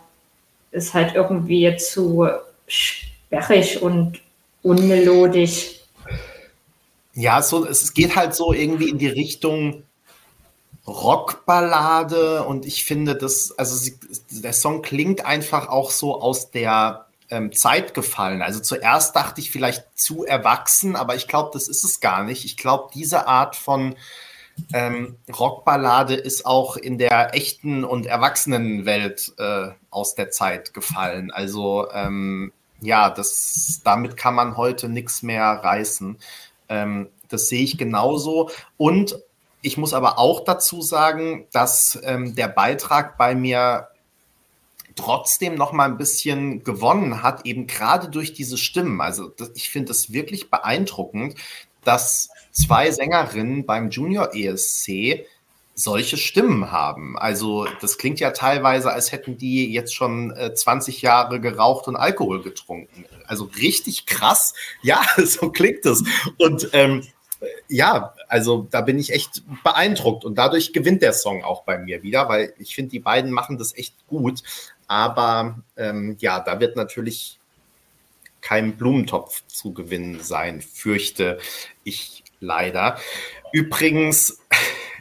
ist halt irgendwie zu sperrig und unmelodisch. Ja, so, es geht halt so irgendwie in die Richtung Rockballade und ich finde, das, also sie, der Song klingt einfach auch so aus der ähm, Zeit gefallen. Also zuerst dachte ich vielleicht zu erwachsen, aber ich glaube, das ist es gar nicht. Ich glaube, diese Art von ähm, Rockballade ist auch in der echten und Erwachsenenwelt äh, aus der Zeit gefallen. Also ähm, ja, das, damit kann man heute nichts mehr reißen. Ähm, das sehe ich genauso. Und ich muss aber auch dazu sagen, dass ähm, der Beitrag bei mir trotzdem noch mal ein bisschen gewonnen hat, eben gerade durch diese Stimmen. Also das, ich finde es wirklich beeindruckend, dass zwei Sängerinnen beim Junior ESC solche Stimmen haben. Also das klingt ja teilweise, als hätten die jetzt schon äh, 20 Jahre geraucht und Alkohol getrunken. Also richtig krass. Ja, so klingt es. Und ähm, ja, also da bin ich echt beeindruckt und dadurch gewinnt der Song auch bei mir wieder, weil ich finde, die beiden machen das echt gut. Aber ähm, ja, da wird natürlich kein Blumentopf zu gewinnen sein, fürchte ich leider. Übrigens,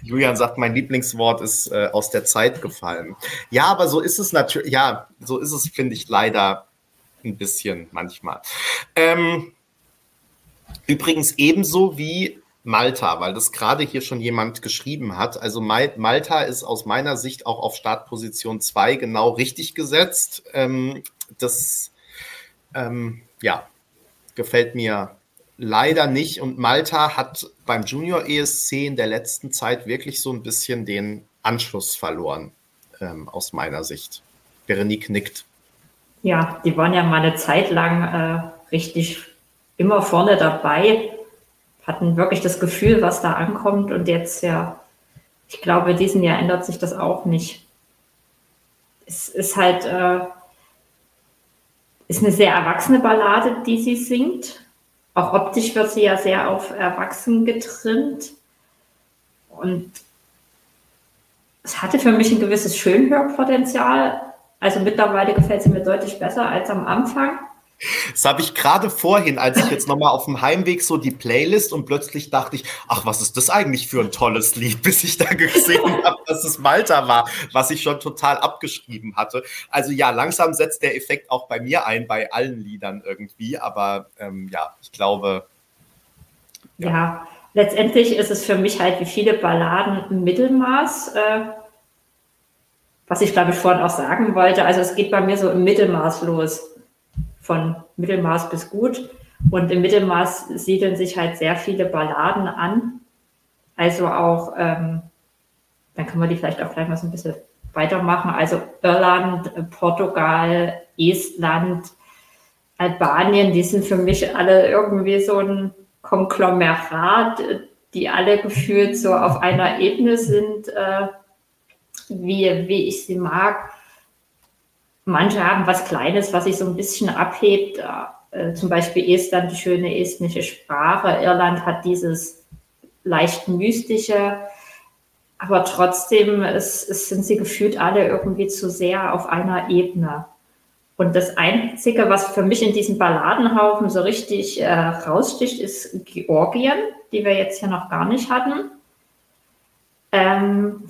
Julian sagt, mein Lieblingswort ist äh, aus der Zeit gefallen. Ja, aber so ist es natürlich, ja, so ist es, finde ich, leider ein bisschen manchmal. Ähm, übrigens ebenso wie Malta, weil das gerade hier schon jemand geschrieben hat. Also Malta ist aus meiner Sicht auch auf Startposition 2 genau richtig gesetzt. Ähm, das ähm, ja, gefällt mir leider nicht. Und Malta hat beim Junior ESC in der letzten Zeit wirklich so ein bisschen den Anschluss verloren, ähm, aus meiner Sicht. Veronique nickt. Ja, die waren ja mal eine Zeit lang äh, richtig immer vorne dabei hatten wirklich das Gefühl, was da ankommt. Und jetzt ja, ich glaube, in diesem Jahr ändert sich das auch nicht. Es ist halt, äh, ist eine sehr erwachsene Ballade, die sie singt. Auch optisch wird sie ja sehr auf Erwachsen getrimmt. Und es hatte für mich ein gewisses Schönhörpotenzial. Also mittlerweile gefällt sie mir deutlich besser als am Anfang. Das habe ich gerade vorhin, als ich jetzt nochmal auf dem Heimweg so die Playlist und plötzlich dachte ich, ach, was ist das eigentlich für ein tolles Lied, bis ich da gesehen habe, dass es Malta war, was ich schon total abgeschrieben hatte. Also ja, langsam setzt der Effekt auch bei mir ein, bei allen Liedern irgendwie, aber ähm, ja, ich glaube. Ja. ja. letztendlich ist es für mich halt wie viele Balladen ein Mittelmaß. Äh, was ich glaube ich vorhin auch sagen wollte. Also es geht bei mir so im Mittelmaß los von Mittelmaß bis gut. Und im Mittelmaß siedeln sich halt sehr viele Balladen an. Also auch, ähm, dann können wir die vielleicht auch gleich mal so ein bisschen weitermachen. Also Irland, Portugal, Estland, Albanien, die sind für mich alle irgendwie so ein Konglomerat, die alle gefühlt so auf einer Ebene sind, äh, wie, wie ich sie mag. Manche haben was Kleines, was sich so ein bisschen abhebt. Äh, zum Beispiel Estland, die schöne estnische Sprache. Irland hat dieses leicht mystische. Aber trotzdem es, es sind sie gefühlt alle irgendwie zu sehr auf einer Ebene. Und das Einzige, was für mich in diesem Balladenhaufen so richtig äh, raussticht, ist Georgien, die wir jetzt hier noch gar nicht hatten. Ähm,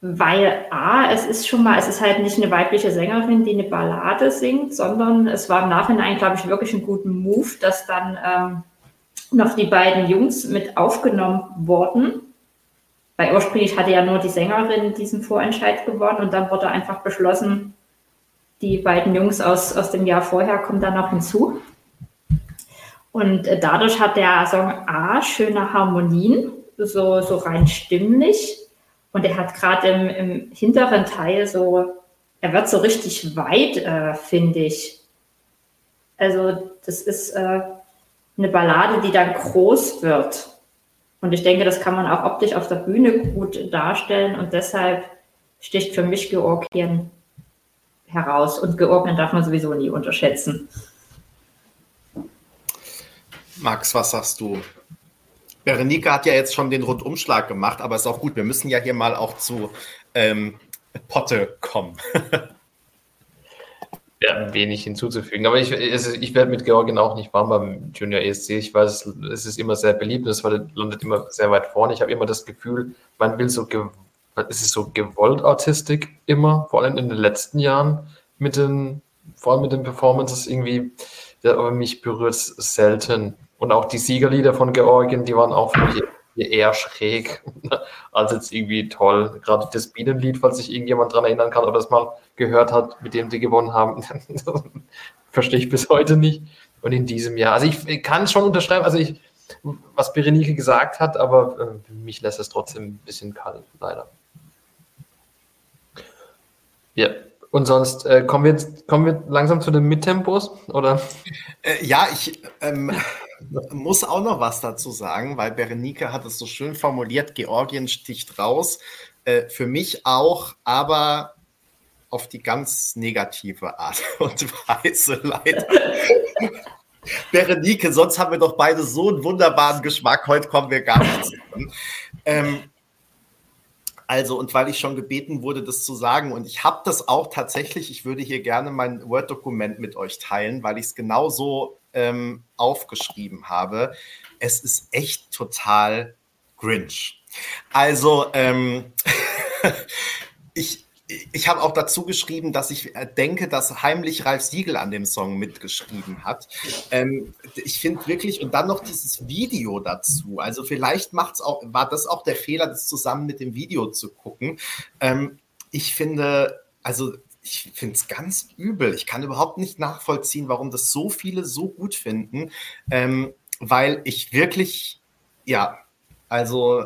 weil A, es ist schon mal, es ist halt nicht eine weibliche Sängerin, die eine Ballade singt, sondern es war im Nachhinein, glaube ich, wirklich ein guter Move, dass dann ähm, noch die beiden Jungs mit aufgenommen wurden. Weil ursprünglich hatte ja nur die Sängerin diesen Vorentscheid gewonnen und dann wurde einfach beschlossen, die beiden Jungs aus, aus dem Jahr vorher kommen dann noch hinzu. Und äh, dadurch hat der Song A schöne Harmonien, so, so rein stimmlich. Und er hat gerade im, im, hinteren Teil so, er wird so richtig weit, äh, finde ich. Also das ist äh, eine Ballade, die dann groß wird. Und ich denke, das kann man auch optisch auf der Bühne gut darstellen. Und deshalb sticht für mich Georgien heraus. Und Georgien darf man sowieso nie unterschätzen. Max, was sagst du? Berenike hat ja jetzt schon den Rundumschlag gemacht, aber ist auch gut. Wir müssen ja hier mal auch zu ähm, Potte kommen. ja, wenig hinzuzufügen. Aber ich, ich werde mit Georgien auch nicht warm beim Junior ESC. Ich weiß, es ist immer sehr beliebt, es landet immer sehr weit vorne. Ich habe immer das Gefühl, man will so, es ist so gewollt Artistik immer, vor allem in den letzten Jahren mit den, vor allem mit den Performances irgendwie, ja, aber mich berührt es selten. Und auch die Siegerlieder von Georgien, die waren auch für mich eher schräg als jetzt irgendwie toll. Gerade das Bienenlied, falls sich irgendjemand daran erinnern kann oder das mal gehört hat, mit dem sie gewonnen haben, verstehe ich bis heute nicht. Und in diesem Jahr, also ich, ich kann es schon unterschreiben, also ich, was Berenike gesagt hat, aber äh, mich lässt es trotzdem ein bisschen kalt, leider. Ja, und sonst äh, kommen, wir jetzt, kommen wir langsam zu den Mittempos, oder? Äh, ja, ich ähm, muss auch noch was dazu sagen, weil Berenike hat es so schön formuliert, Georgien sticht raus. Äh, für mich auch, aber auf die ganz negative Art und Weise leider. Berenike, sonst haben wir doch beide so einen wunderbaren Geschmack. Heute kommen wir gar nicht zusammen. Ähm, also, und weil ich schon gebeten wurde, das zu sagen, und ich habe das auch tatsächlich, ich würde hier gerne mein Word-Dokument mit euch teilen, weil ich es genauso ähm, aufgeschrieben habe. Es ist echt total Grinch. Also, ähm, ich, ich habe auch dazu geschrieben, dass ich äh, denke, dass heimlich Ralf Siegel an dem Song mitgeschrieben hat. Ähm, ich finde wirklich, und dann noch dieses Video dazu. Also vielleicht macht's auch, war das auch der Fehler, das zusammen mit dem Video zu gucken. Ähm, ich finde, also ich finde es ganz übel. Ich kann überhaupt nicht nachvollziehen, warum das so viele so gut finden, ähm, weil ich wirklich, ja, also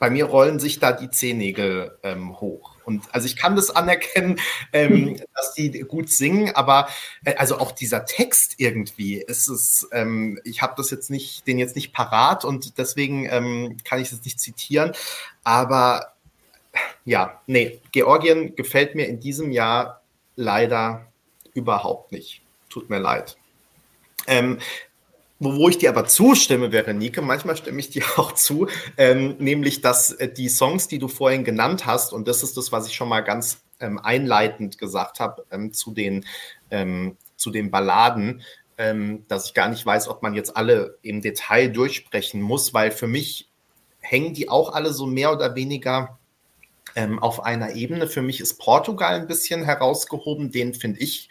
bei mir rollen sich da die Zehennägel ähm, hoch. Und also ich kann das anerkennen, ähm, dass die gut singen, aber äh, also auch dieser Text irgendwie, ist es, ähm, ich habe das jetzt nicht, den jetzt nicht parat und deswegen ähm, kann ich das nicht zitieren. Aber ja, nee, Georgien gefällt mir in diesem Jahr leider überhaupt nicht. Tut mir leid. Ähm, wo ich dir aber zustimme, Veronike, manchmal stimme ich dir auch zu, ähm, nämlich, dass äh, die Songs, die du vorhin genannt hast, und das ist das, was ich schon mal ganz ähm, einleitend gesagt habe ähm, zu, den, ähm, zu den Balladen, ähm, dass ich gar nicht weiß, ob man jetzt alle im Detail durchsprechen muss, weil für mich hängen die auch alle so mehr oder weniger ähm, auf einer Ebene. Für mich ist Portugal ein bisschen herausgehoben, den finde ich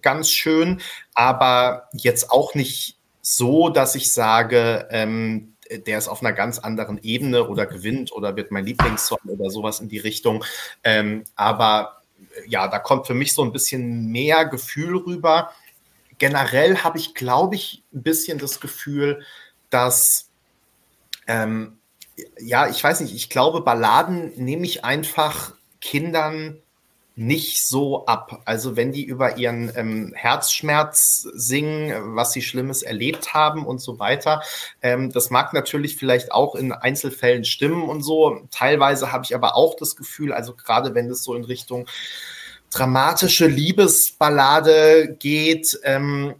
ganz schön, aber jetzt auch nicht so, dass ich sage, ähm, der ist auf einer ganz anderen Ebene oder gewinnt oder wird mein Lieblingssong oder sowas in die Richtung. Ähm, aber äh, ja, da kommt für mich so ein bisschen mehr Gefühl rüber. Generell habe ich, glaube ich, ein bisschen das Gefühl, dass ähm, ja, ich weiß nicht, ich glaube, Balladen nehme ich einfach Kindern nicht so ab. Also wenn die über ihren ähm, Herzschmerz singen, was sie Schlimmes erlebt haben und so weiter, ähm, das mag natürlich vielleicht auch in Einzelfällen stimmen und so. Teilweise habe ich aber auch das Gefühl, also gerade wenn es so in Richtung dramatische Liebesballade geht, ähm,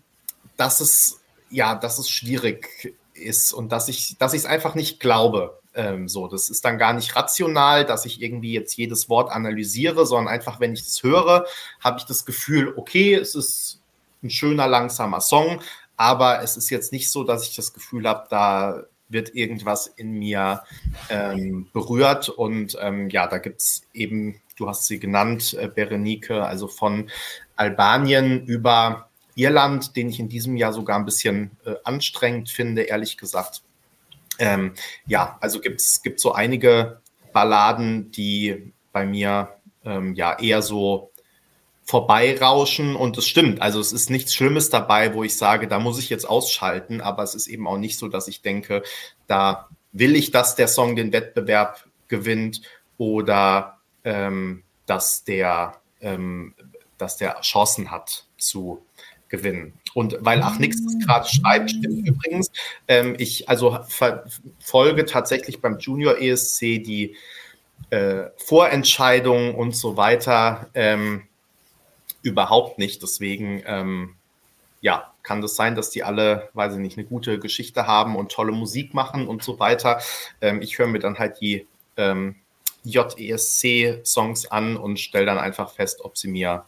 dass es ja, dass es schwierig ist und dass ich, dass ich es einfach nicht glaube. Ähm, so, das ist dann gar nicht rational, dass ich irgendwie jetzt jedes Wort analysiere, sondern einfach, wenn ich das höre, habe ich das Gefühl, okay, es ist ein schöner, langsamer Song, aber es ist jetzt nicht so, dass ich das Gefühl habe, da wird irgendwas in mir ähm, berührt. Und ähm, ja, da gibt es eben, du hast sie genannt, äh, Berenike, also von Albanien über Irland, den ich in diesem Jahr sogar ein bisschen äh, anstrengend finde, ehrlich gesagt. Ähm, ja, also gibt es so einige Balladen, die bei mir ähm, ja eher so vorbeirauschen und es stimmt. Also es ist nichts Schlimmes dabei, wo ich sage, da muss ich jetzt ausschalten, aber es ist eben auch nicht so, dass ich denke, da will ich, dass der Song den Wettbewerb gewinnt oder ähm, dass der ähm, dass der Chancen hat zu gewinnen. Und weil Ach nix gerade schreibt, stimmt übrigens. Ähm, ich also folge tatsächlich beim Junior ESC die äh, Vorentscheidungen und so weiter ähm, überhaupt nicht. Deswegen ähm, ja, kann das sein, dass die alle, weiß ich nicht, eine gute Geschichte haben und tolle Musik machen und so weiter. Ähm, ich höre mir dann halt die ähm, JESC-Songs an und stelle dann einfach fest, ob sie mir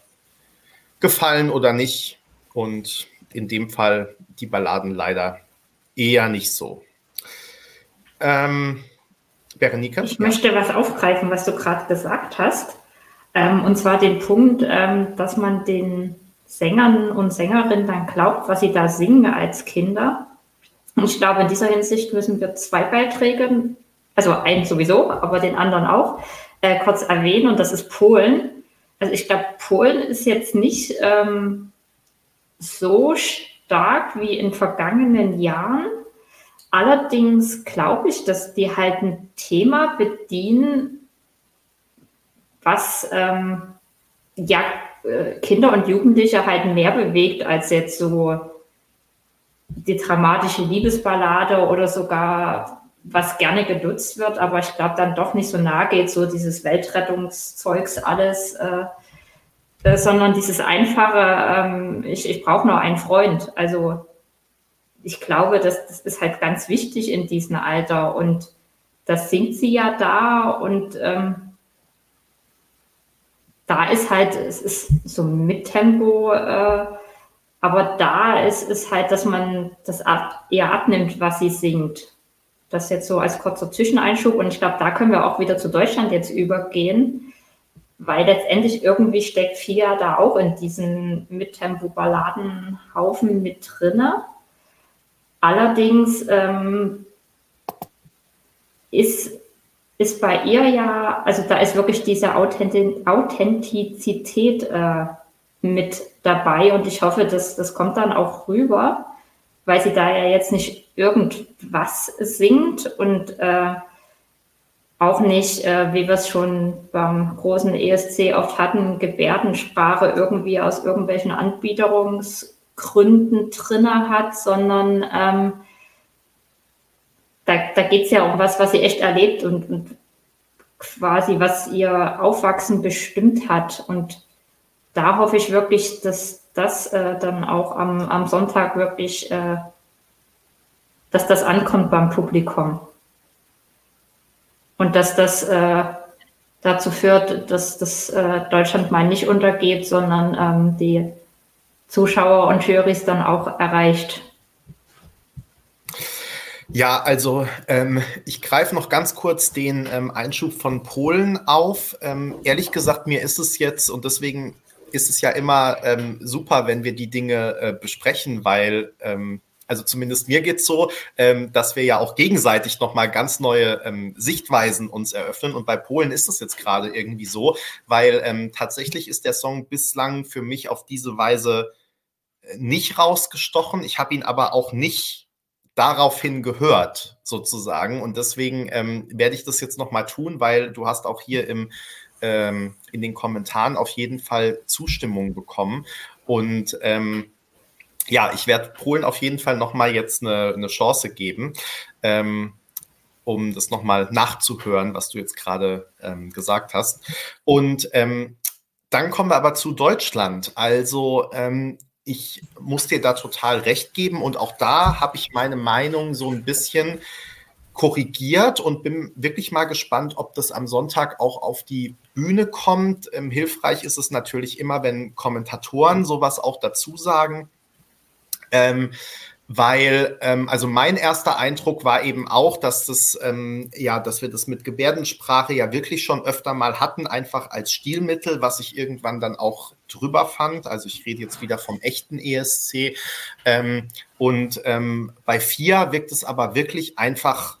gefallen oder nicht. Und in dem Fall die Balladen leider eher nicht so. Ähm, Berenike? Ich möchte was aufgreifen, was du gerade gesagt hast. Ähm, und zwar den Punkt, ähm, dass man den Sängern und Sängerinnen dann glaubt, was sie da singen als Kinder. Und ich glaube, in dieser Hinsicht müssen wir zwei Beiträge, also einen sowieso, aber den anderen auch, äh, kurz erwähnen. Und das ist Polen. Also ich glaube, Polen ist jetzt nicht ähm, so stark wie in vergangenen Jahren. Allerdings glaube ich, dass die halt ein Thema bedienen, was ähm, ja äh, Kinder und Jugendliche halt mehr bewegt als jetzt so die dramatische Liebesballade oder sogar was gerne genutzt wird, aber ich glaube dann doch nicht so nah geht, so dieses Weltrettungszeugs alles, äh, sondern dieses einfache, ähm, ich, ich brauche nur einen Freund. Also ich glaube, das, das ist halt ganz wichtig in diesem Alter und das singt sie ja da und ähm, da ist halt, es ist so mit Tempo, äh, aber da ist es halt, dass man das ab, eher abnimmt, was sie singt. Das jetzt so als kurzer Zwischeneinschub und ich glaube, da können wir auch wieder zu Deutschland jetzt übergehen, weil letztendlich irgendwie steckt Fia da auch in diesen Mittempo-Balladenhaufen mit drinne. Allerdings ähm, ist ist bei ihr ja, also da ist wirklich diese Authentizität äh, mit dabei und ich hoffe, dass das kommt dann auch rüber, weil sie da ja jetzt nicht irgendwas singt und äh, auch nicht, äh, wie wir es schon beim großen ESC oft hatten, Gebärdensprache irgendwie aus irgendwelchen Anbiederungsgründen drinne hat, sondern ähm, da, da geht es ja um was, was sie echt erlebt und, und quasi, was ihr Aufwachsen bestimmt hat. Und da hoffe ich wirklich, dass das äh, dann auch am, am Sonntag wirklich, äh, dass das ankommt beim Publikum. Und dass das äh, dazu führt, dass das äh, Deutschland mal nicht untergeht, sondern ähm, die Zuschauer und Jurys dann auch erreicht. Ja, also ähm, ich greife noch ganz kurz den ähm, Einschub von Polen auf. Ähm, ehrlich gesagt, mir ist es jetzt und deswegen ist es ja immer ähm, super, wenn wir die Dinge äh, besprechen, weil ähm, also zumindest mir geht's so, ähm, dass wir ja auch gegenseitig nochmal ganz neue ähm, Sichtweisen uns eröffnen. Und bei Polen ist das jetzt gerade irgendwie so, weil ähm, tatsächlich ist der Song bislang für mich auf diese Weise äh, nicht rausgestochen. Ich habe ihn aber auch nicht daraufhin gehört, sozusagen. Und deswegen ähm, werde ich das jetzt nochmal tun, weil du hast auch hier im, ähm, in den Kommentaren auf jeden Fall Zustimmung bekommen. Und ähm, ja, ich werde Polen auf jeden Fall nochmal jetzt eine, eine Chance geben, ähm, um das nochmal nachzuhören, was du jetzt gerade ähm, gesagt hast. Und ähm, dann kommen wir aber zu Deutschland. Also ähm, ich muss dir da total recht geben und auch da habe ich meine Meinung so ein bisschen korrigiert und bin wirklich mal gespannt, ob das am Sonntag auch auf die Bühne kommt. Ähm, hilfreich ist es natürlich immer, wenn Kommentatoren sowas auch dazu sagen. Ähm, weil, ähm, also mein erster Eindruck war eben auch, dass das, ähm, ja, dass wir das mit Gebärdensprache ja wirklich schon öfter mal hatten, einfach als Stilmittel, was ich irgendwann dann auch drüber fand. Also ich rede jetzt wieder vom echten ESC. Ähm, und ähm, bei vier wirkt es aber wirklich einfach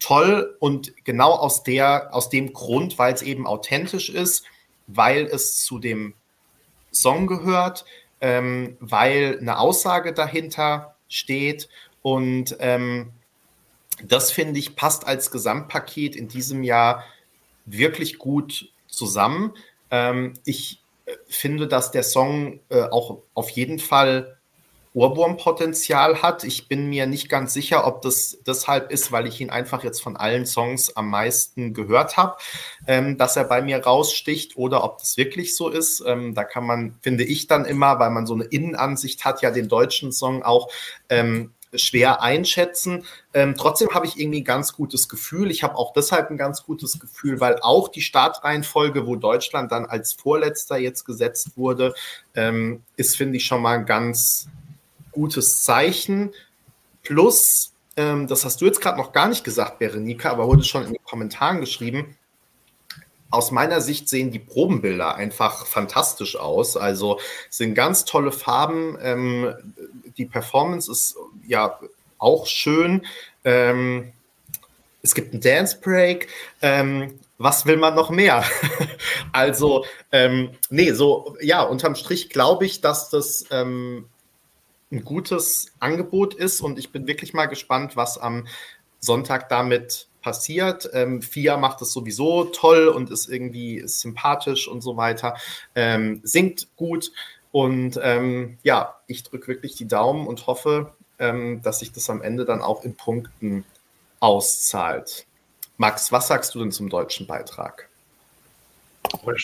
toll und genau aus der, aus dem Grund, weil es eben authentisch ist, weil es zu dem Song gehört, ähm, weil eine Aussage dahinter steht. Und ähm, das finde ich passt als Gesamtpaket in diesem Jahr wirklich gut zusammen. Ähm, ich äh, finde, dass der Song äh, auch auf jeden Fall Ohrwurmpotenzial hat. Ich bin mir nicht ganz sicher, ob das deshalb ist, weil ich ihn einfach jetzt von allen Songs am meisten gehört habe, ähm, dass er bei mir raussticht oder ob das wirklich so ist. Ähm, da kann man, finde ich dann immer, weil man so eine Innenansicht hat, ja den deutschen Song auch ähm, schwer einschätzen. Ähm, trotzdem habe ich irgendwie ein ganz gutes Gefühl. Ich habe auch deshalb ein ganz gutes Gefühl, weil auch die Startreihenfolge, wo Deutschland dann als Vorletzter jetzt gesetzt wurde, ähm, ist, finde ich, schon mal ein ganz gutes Zeichen. Plus, ähm, das hast du jetzt gerade noch gar nicht gesagt, Berenika, aber wurde schon in den Kommentaren geschrieben. Aus meiner Sicht sehen die Probenbilder einfach fantastisch aus. Also sind ganz tolle Farben. Ähm, die Performance ist ja auch schön. Ähm, es gibt einen Dance Break. Ähm, was will man noch mehr? also, ähm, nee, so, ja, unterm Strich glaube ich, dass das ähm, ein gutes Angebot ist und ich bin wirklich mal gespannt, was am Sonntag damit passiert. Ähm, Fia macht es sowieso toll und ist irgendwie sympathisch und so weiter, ähm, singt gut und ähm, ja, ich drücke wirklich die Daumen und hoffe, ähm, dass sich das am Ende dann auch in Punkten auszahlt. Max, was sagst du denn zum deutschen Beitrag?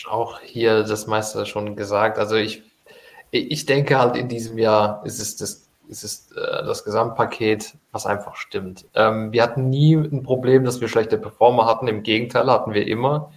Auch hier das meiste schon gesagt. Also ich, ich denke halt in diesem Jahr ist es das, ist es, äh, das Gesamtpaket, was einfach stimmt. Ähm, wir hatten nie ein Problem, dass wir schlechte Performer hatten. Im Gegenteil hatten wir immer.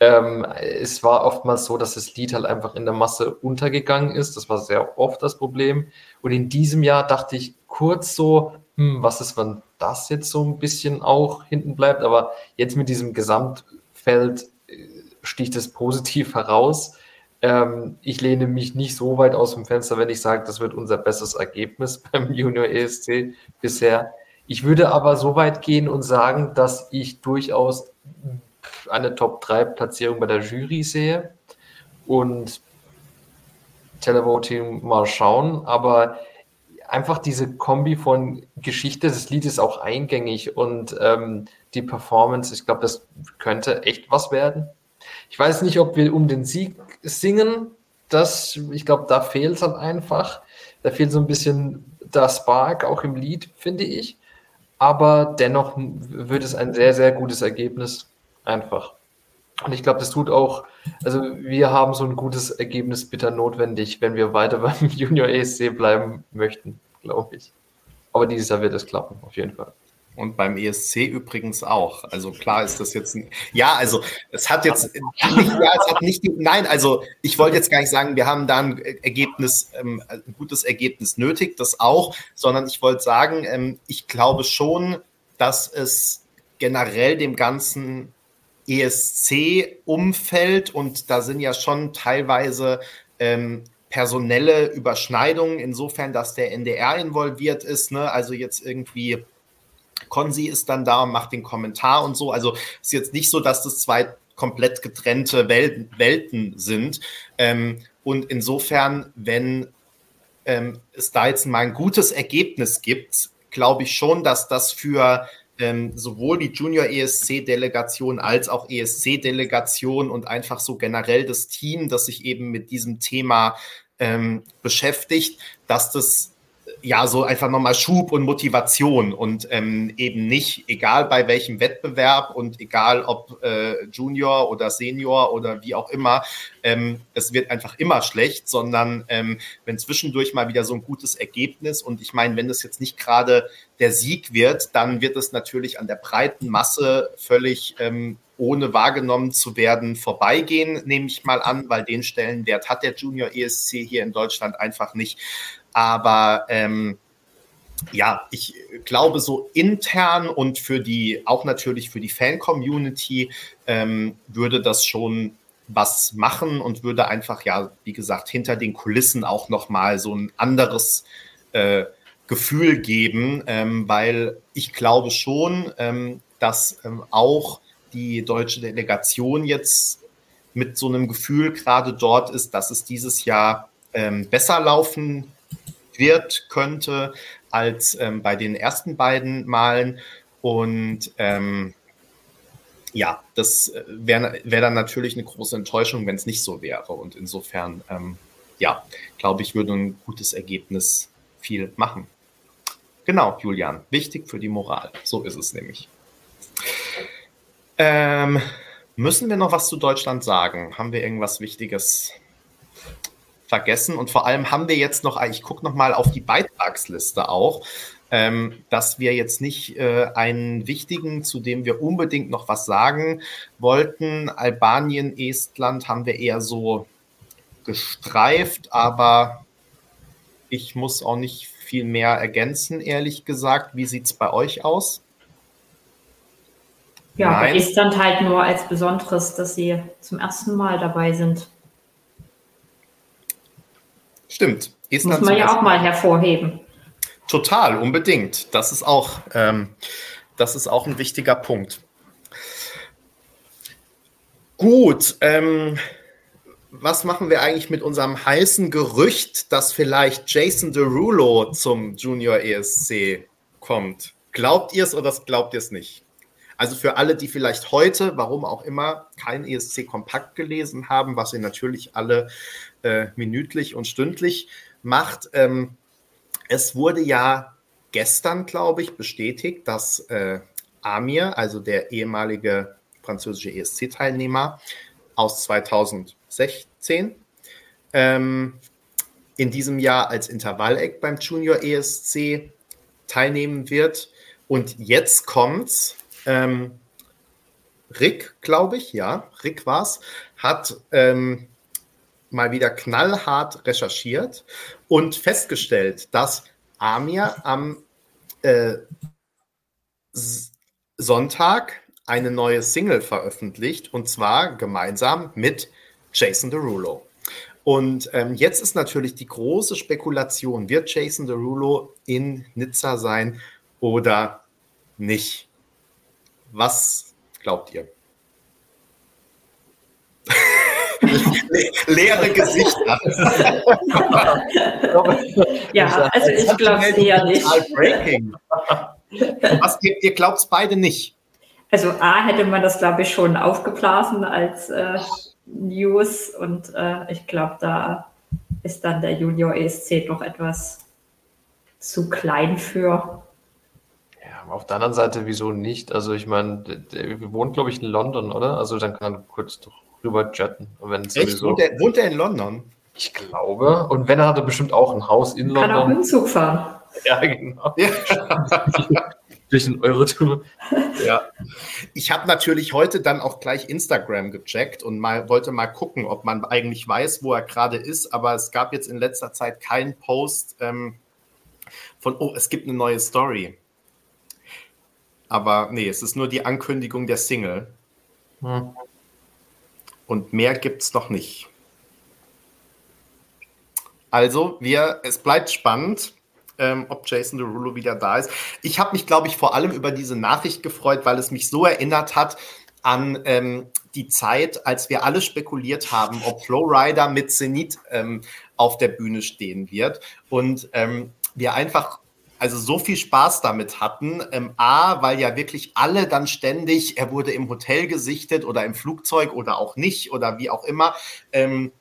Ähm, es war oftmals so, dass das Lied halt einfach in der Masse untergegangen ist. Das war sehr oft das Problem. Und in diesem Jahr dachte ich kurz so, hm, was ist, wenn das jetzt so ein bisschen auch hinten bleibt? Aber jetzt mit diesem Gesamtfeld äh, sticht es positiv heraus. Ähm, ich lehne mich nicht so weit aus dem Fenster, wenn ich sage, das wird unser bestes Ergebnis beim Junior ESC bisher. Ich würde aber so weit gehen und sagen, dass ich durchaus eine Top-3-Platzierung bei der Jury sehe und Televoting mal schauen, aber einfach diese Kombi von Geschichte, das Lied ist auch eingängig und ähm, die Performance, ich glaube, das könnte echt was werden. Ich weiß nicht, ob wir um den Sieg singen. Das, ich glaube, da fehlt es halt einfach. Da fehlt so ein bisschen der Spark auch im Lied, finde ich. Aber dennoch wird es ein sehr, sehr gutes Ergebnis. Einfach. Und ich glaube, das tut auch, also wir haben so ein gutes Ergebnis bitter notwendig, wenn wir weiter beim Junior ESC bleiben möchten, glaube ich. Aber dieses Jahr wird es klappen, auf jeden Fall. Und beim ESC übrigens auch. Also klar ist das jetzt, ein, ja, also es hat jetzt, nicht, ja, es hat nicht, nein, also ich wollte jetzt gar nicht sagen, wir haben da ein Ergebnis, ähm, ein gutes Ergebnis nötig, das auch, sondern ich wollte sagen, ähm, ich glaube schon, dass es generell dem Ganzen ESC-Umfeld und da sind ja schon teilweise ähm, personelle Überschneidungen, insofern, dass der NDR involviert ist, ne? also jetzt irgendwie Konsi ist dann da und macht den Kommentar und so, also ist jetzt nicht so, dass das zwei komplett getrennte Welten, Welten sind. Ähm, und insofern, wenn ähm, es da jetzt mal ein gutes Ergebnis gibt, glaube ich schon, dass das für ähm, sowohl die Junior ESC-Delegation als auch ESC-Delegation und einfach so generell das Team, das sich eben mit diesem Thema ähm, beschäftigt, dass das ja, so einfach nochmal Schub und Motivation und ähm, eben nicht, egal bei welchem Wettbewerb und egal ob äh, Junior oder Senior oder wie auch immer, ähm, es wird einfach immer schlecht, sondern ähm, wenn zwischendurch mal wieder so ein gutes Ergebnis und ich meine, wenn das jetzt nicht gerade der Sieg wird, dann wird es natürlich an der breiten Masse völlig ähm, ohne wahrgenommen zu werden vorbeigehen, nehme ich mal an, weil den Stellenwert hat der Junior ESC hier in Deutschland einfach nicht. Aber ähm, ja, ich glaube, so intern und für die, auch natürlich für die Fan-Community, ähm, würde das schon was machen und würde einfach, ja, wie gesagt, hinter den Kulissen auch nochmal so ein anderes äh, Gefühl geben, ähm, weil ich glaube schon, ähm, dass ähm, auch die deutsche Delegation jetzt mit so einem Gefühl gerade dort ist, dass es dieses Jahr ähm, besser laufen wird, könnte, als ähm, bei den ersten beiden Malen. Und ähm, ja, das äh, wäre wär dann natürlich eine große Enttäuschung, wenn es nicht so wäre. Und insofern, ähm, ja, glaube ich, würde ein gutes Ergebnis viel machen. Genau, Julian, wichtig für die Moral. So ist es nämlich. Ähm, müssen wir noch was zu Deutschland sagen? Haben wir irgendwas Wichtiges vergessen. Und vor allem haben wir jetzt noch, ich gucke noch mal auf die Beitragsliste auch, ähm, dass wir jetzt nicht äh, einen wichtigen, zu dem wir unbedingt noch was sagen wollten. Albanien, Estland haben wir eher so gestreift, aber ich muss auch nicht viel mehr ergänzen, ehrlich gesagt. Wie sieht es bei euch aus? Ja, Nein. bei Estland halt nur als Besonderes, dass sie zum ersten Mal dabei sind. Stimmt. Estland Muss man ja auch mal hervorheben. Total, unbedingt. Das ist auch, ähm, das ist auch ein wichtiger Punkt. Gut, ähm, was machen wir eigentlich mit unserem heißen Gerücht, dass vielleicht Jason Derulo zum Junior ESC kommt? Glaubt ihr es oder glaubt ihr es nicht? Also für alle, die vielleicht heute, warum auch immer, kein ESC-Kompakt gelesen haben, was ihr natürlich alle äh, minütlich und stündlich macht. Ähm, es wurde ja gestern, glaube ich, bestätigt, dass äh, Amir, also der ehemalige französische ESC-Teilnehmer aus 2016, ähm, in diesem Jahr als Intervalleck beim Junior ESC teilnehmen wird. Und jetzt kommt's. Ähm, Rick, glaube ich, ja, Rick war's, hat ähm, mal wieder knallhart recherchiert und festgestellt, dass Amir am äh, Sonntag eine neue Single veröffentlicht und zwar gemeinsam mit Jason Derulo. Und ähm, jetzt ist natürlich die große Spekulation, wird Jason Derulo in Nizza sein oder nicht? Was glaubt ihr? leere Gesichter. ja, also ich glaube es eher nicht. Breaking. Was, ihr, ihr glaubt es beide nicht? Also A hätte man das, glaube ich, schon aufgeblasen als äh, News und äh, ich glaube, da ist dann der Junior ESC doch etwas zu klein für. Auf der anderen Seite, wieso nicht? Also ich meine, wir wohnen, glaube ich, in London, oder? Also dann kann man kurz doch rüber jetten. Wenn Echt? Wohnt er, wohnt er in London? Ich glaube. Und wenn er hat er bestimmt auch ein Haus in London. Kann auch einen Zug fahren. Ja, genau. Durch den Eurotour. Ja. Ich habe natürlich heute dann auch gleich Instagram gecheckt und mal wollte mal gucken, ob man eigentlich weiß, wo er gerade ist. Aber es gab jetzt in letzter Zeit keinen Post ähm, von, oh, es gibt eine neue Story. Aber nee, es ist nur die Ankündigung der Single. Hm. Und mehr gibt es noch nicht. Also, wir, es bleibt spannend, ähm, ob Jason Derulo wieder da ist. Ich habe mich, glaube ich, vor allem über diese Nachricht gefreut, weil es mich so erinnert hat an ähm, die Zeit, als wir alle spekuliert haben, ob Flowrider mit Zenit ähm, auf der Bühne stehen wird. Und ähm, wir einfach also so viel Spaß damit hatten. Ähm, A, weil ja wirklich alle dann ständig, er wurde im Hotel gesichtet oder im Flugzeug oder auch nicht oder wie auch immer. Ähm,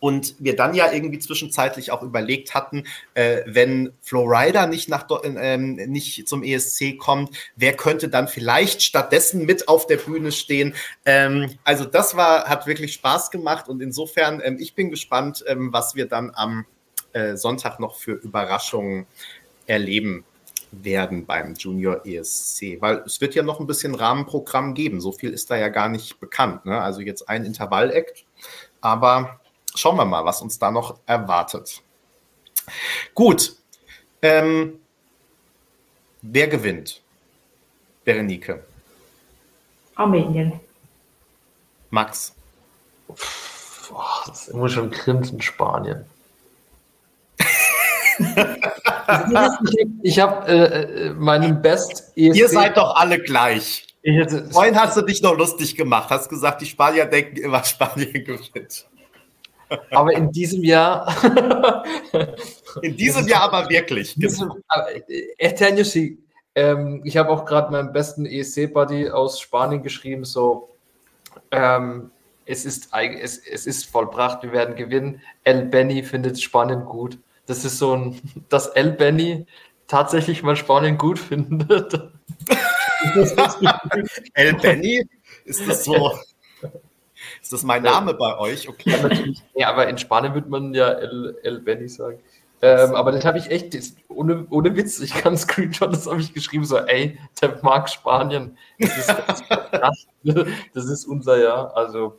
und wir dann ja irgendwie zwischenzeitlich auch überlegt hatten, äh, wenn Flowrider nicht, nach, ähm, nicht zum ESC kommt, wer könnte dann vielleicht stattdessen mit auf der Bühne stehen? Ähm, also das war, hat wirklich Spaß gemacht und insofern, ähm, ich bin gespannt, ähm, was wir dann am äh, Sonntag noch für Überraschungen erleben werden beim Junior ESC, weil es wird ja noch ein bisschen Rahmenprogramm geben. So viel ist da ja gar nicht bekannt. Ne? Also jetzt ein Intervall-Act, aber schauen wir mal, was uns da noch erwartet. Gut. Ähm, wer gewinnt? Berenike. Armenien. Max. Boah, das ist immer schon Crimson Spanien. ich habe äh, äh, meinen Best ESC Ihr seid doch alle gleich. Vorhin hast du dich noch lustig gemacht, hast gesagt, die Spanier denken immer, Spanien gewinnt. Aber in diesem Jahr. in diesem Jahr aber wirklich. Eternici. Genau. Ähm, ich habe auch gerade meinen besten ESC-Buddy aus Spanien geschrieben, so. Ähm, es ist, es, es ist vollbracht, wir werden gewinnen. El Benny findet Spanien gut. Das ist so ein, dass El Benny tatsächlich mal Spanien gut findet. El Benny? Ist das so? Ist das mein Name bei euch? Okay. Ja, natürlich. Ja, aber in Spanien würde man ja El, El Benny sagen. Ähm, aber das habe ich echt, das, ohne, ohne Witz, ich kann Screenshot, das habe ich geschrieben, so, ey, der mag Spanien. Das ist, das ist unser Jahr. Also,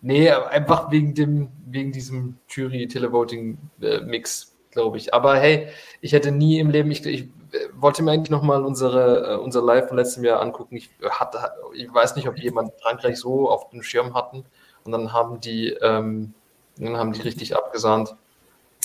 Nee, einfach wegen dem, wegen diesem Jury-Televoting-Mix, glaube ich. Aber hey, ich hätte nie im Leben, ich, ich äh, wollte mir eigentlich nochmal unsere, uh, unser Live von letztem Jahr angucken. Ich, hatte, ich weiß nicht, ob jemand Frankreich so auf dem Schirm hatten. Und dann haben die, ähm, dann haben die richtig abgesahnt.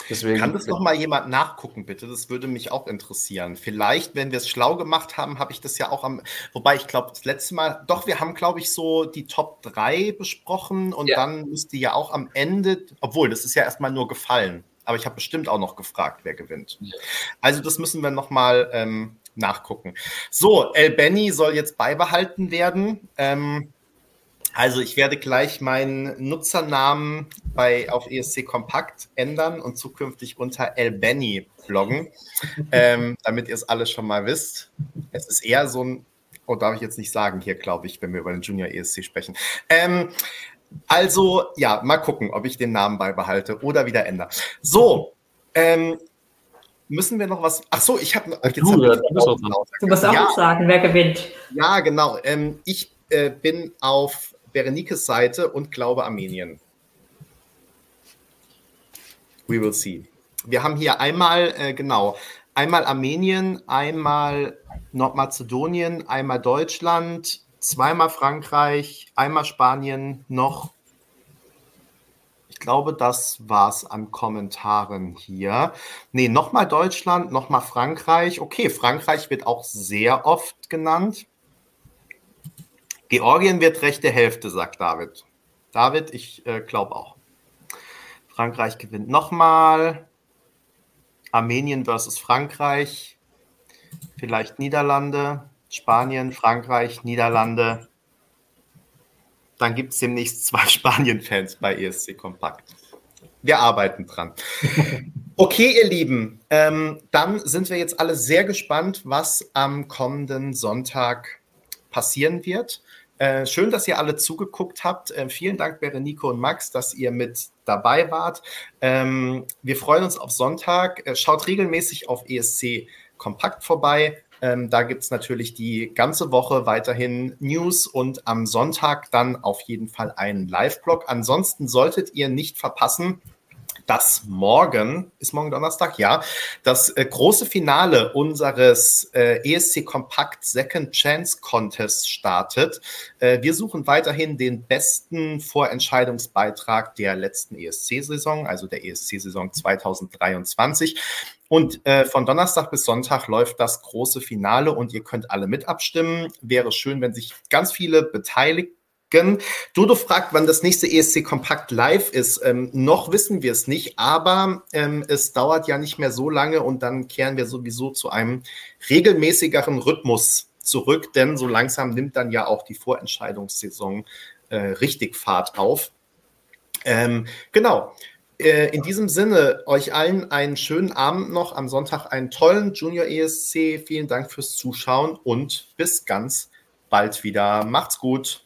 Deswegen Kann das noch mal jemand nachgucken, bitte? Das würde mich auch interessieren. Vielleicht, wenn wir es schlau gemacht haben, habe ich das ja auch am. Wobei ich glaube, das letzte Mal, doch, wir haben, glaube ich, so die Top 3 besprochen und ja. dann müsste ja auch am Ende, obwohl, das ist ja erstmal nur gefallen. Aber ich habe bestimmt auch noch gefragt, wer gewinnt. Ja. Also, das müssen wir noch mal ähm, nachgucken. So, El Benny soll jetzt beibehalten werden. Ähm, also ich werde gleich meinen Nutzernamen bei auf ESC Kompakt ändern und zukünftig unter El Benny bloggen, ähm, damit ihr es alle schon mal wisst. Es ist eher so ein, oh, darf ich jetzt nicht sagen hier, glaube ich, wenn wir über den Junior ESC sprechen. Ähm, also ja, mal gucken, ob ich den Namen beibehalte oder wieder ändere. So, ähm, müssen wir noch was? Ach so, ich habe. Du, du, du musst auch ja, sagen, wer gewinnt. Ja, genau. Ähm, ich äh, bin auf Berenikes Seite und glaube Armenien. We will see. Wir haben hier einmal, äh, genau, einmal Armenien, einmal Nordmazedonien, einmal Deutschland, zweimal Frankreich, einmal Spanien, noch. Ich glaube, das war es an Kommentaren hier. Nee, nochmal Deutschland, nochmal Frankreich. Okay, Frankreich wird auch sehr oft genannt. Georgien wird rechte Hälfte, sagt David. David, ich äh, glaube auch. Frankreich gewinnt nochmal. Armenien versus Frankreich. Vielleicht Niederlande. Spanien, Frankreich, Niederlande. Dann gibt es demnächst zwei Spanien-Fans bei ESC Kompakt. Wir arbeiten dran. Okay, ihr Lieben, ähm, dann sind wir jetzt alle sehr gespannt, was am kommenden Sonntag passieren wird. Äh, schön, dass ihr alle zugeguckt habt. Äh, vielen Dank, Berenico und Max, dass ihr mit dabei wart. Ähm, wir freuen uns auf Sonntag. Äh, schaut regelmäßig auf ESC Kompakt vorbei. Ähm, da gibt es natürlich die ganze Woche weiterhin News und am Sonntag dann auf jeden Fall einen Live-Blog. Ansonsten solltet ihr nicht verpassen, dass morgen, ist morgen Donnerstag, ja, das äh, große Finale unseres äh, ESC Kompakt Second Chance Contest startet. Äh, wir suchen weiterhin den besten Vorentscheidungsbeitrag der letzten ESC-Saison, also der ESC-Saison 2023. Und äh, von Donnerstag bis Sonntag läuft das große Finale und ihr könnt alle mit abstimmen. Wäre schön, wenn sich ganz viele beteiligt Dodo fragt, wann das nächste ESC Kompakt live ist. Ähm, noch wissen wir es nicht, aber ähm, es dauert ja nicht mehr so lange und dann kehren wir sowieso zu einem regelmäßigeren Rhythmus zurück, denn so langsam nimmt dann ja auch die Vorentscheidungssaison äh, richtig Fahrt auf. Ähm, genau. Äh, in diesem Sinne, euch allen einen schönen Abend noch. Am Sonntag einen tollen Junior ESC. Vielen Dank fürs Zuschauen und bis ganz bald wieder. Macht's gut.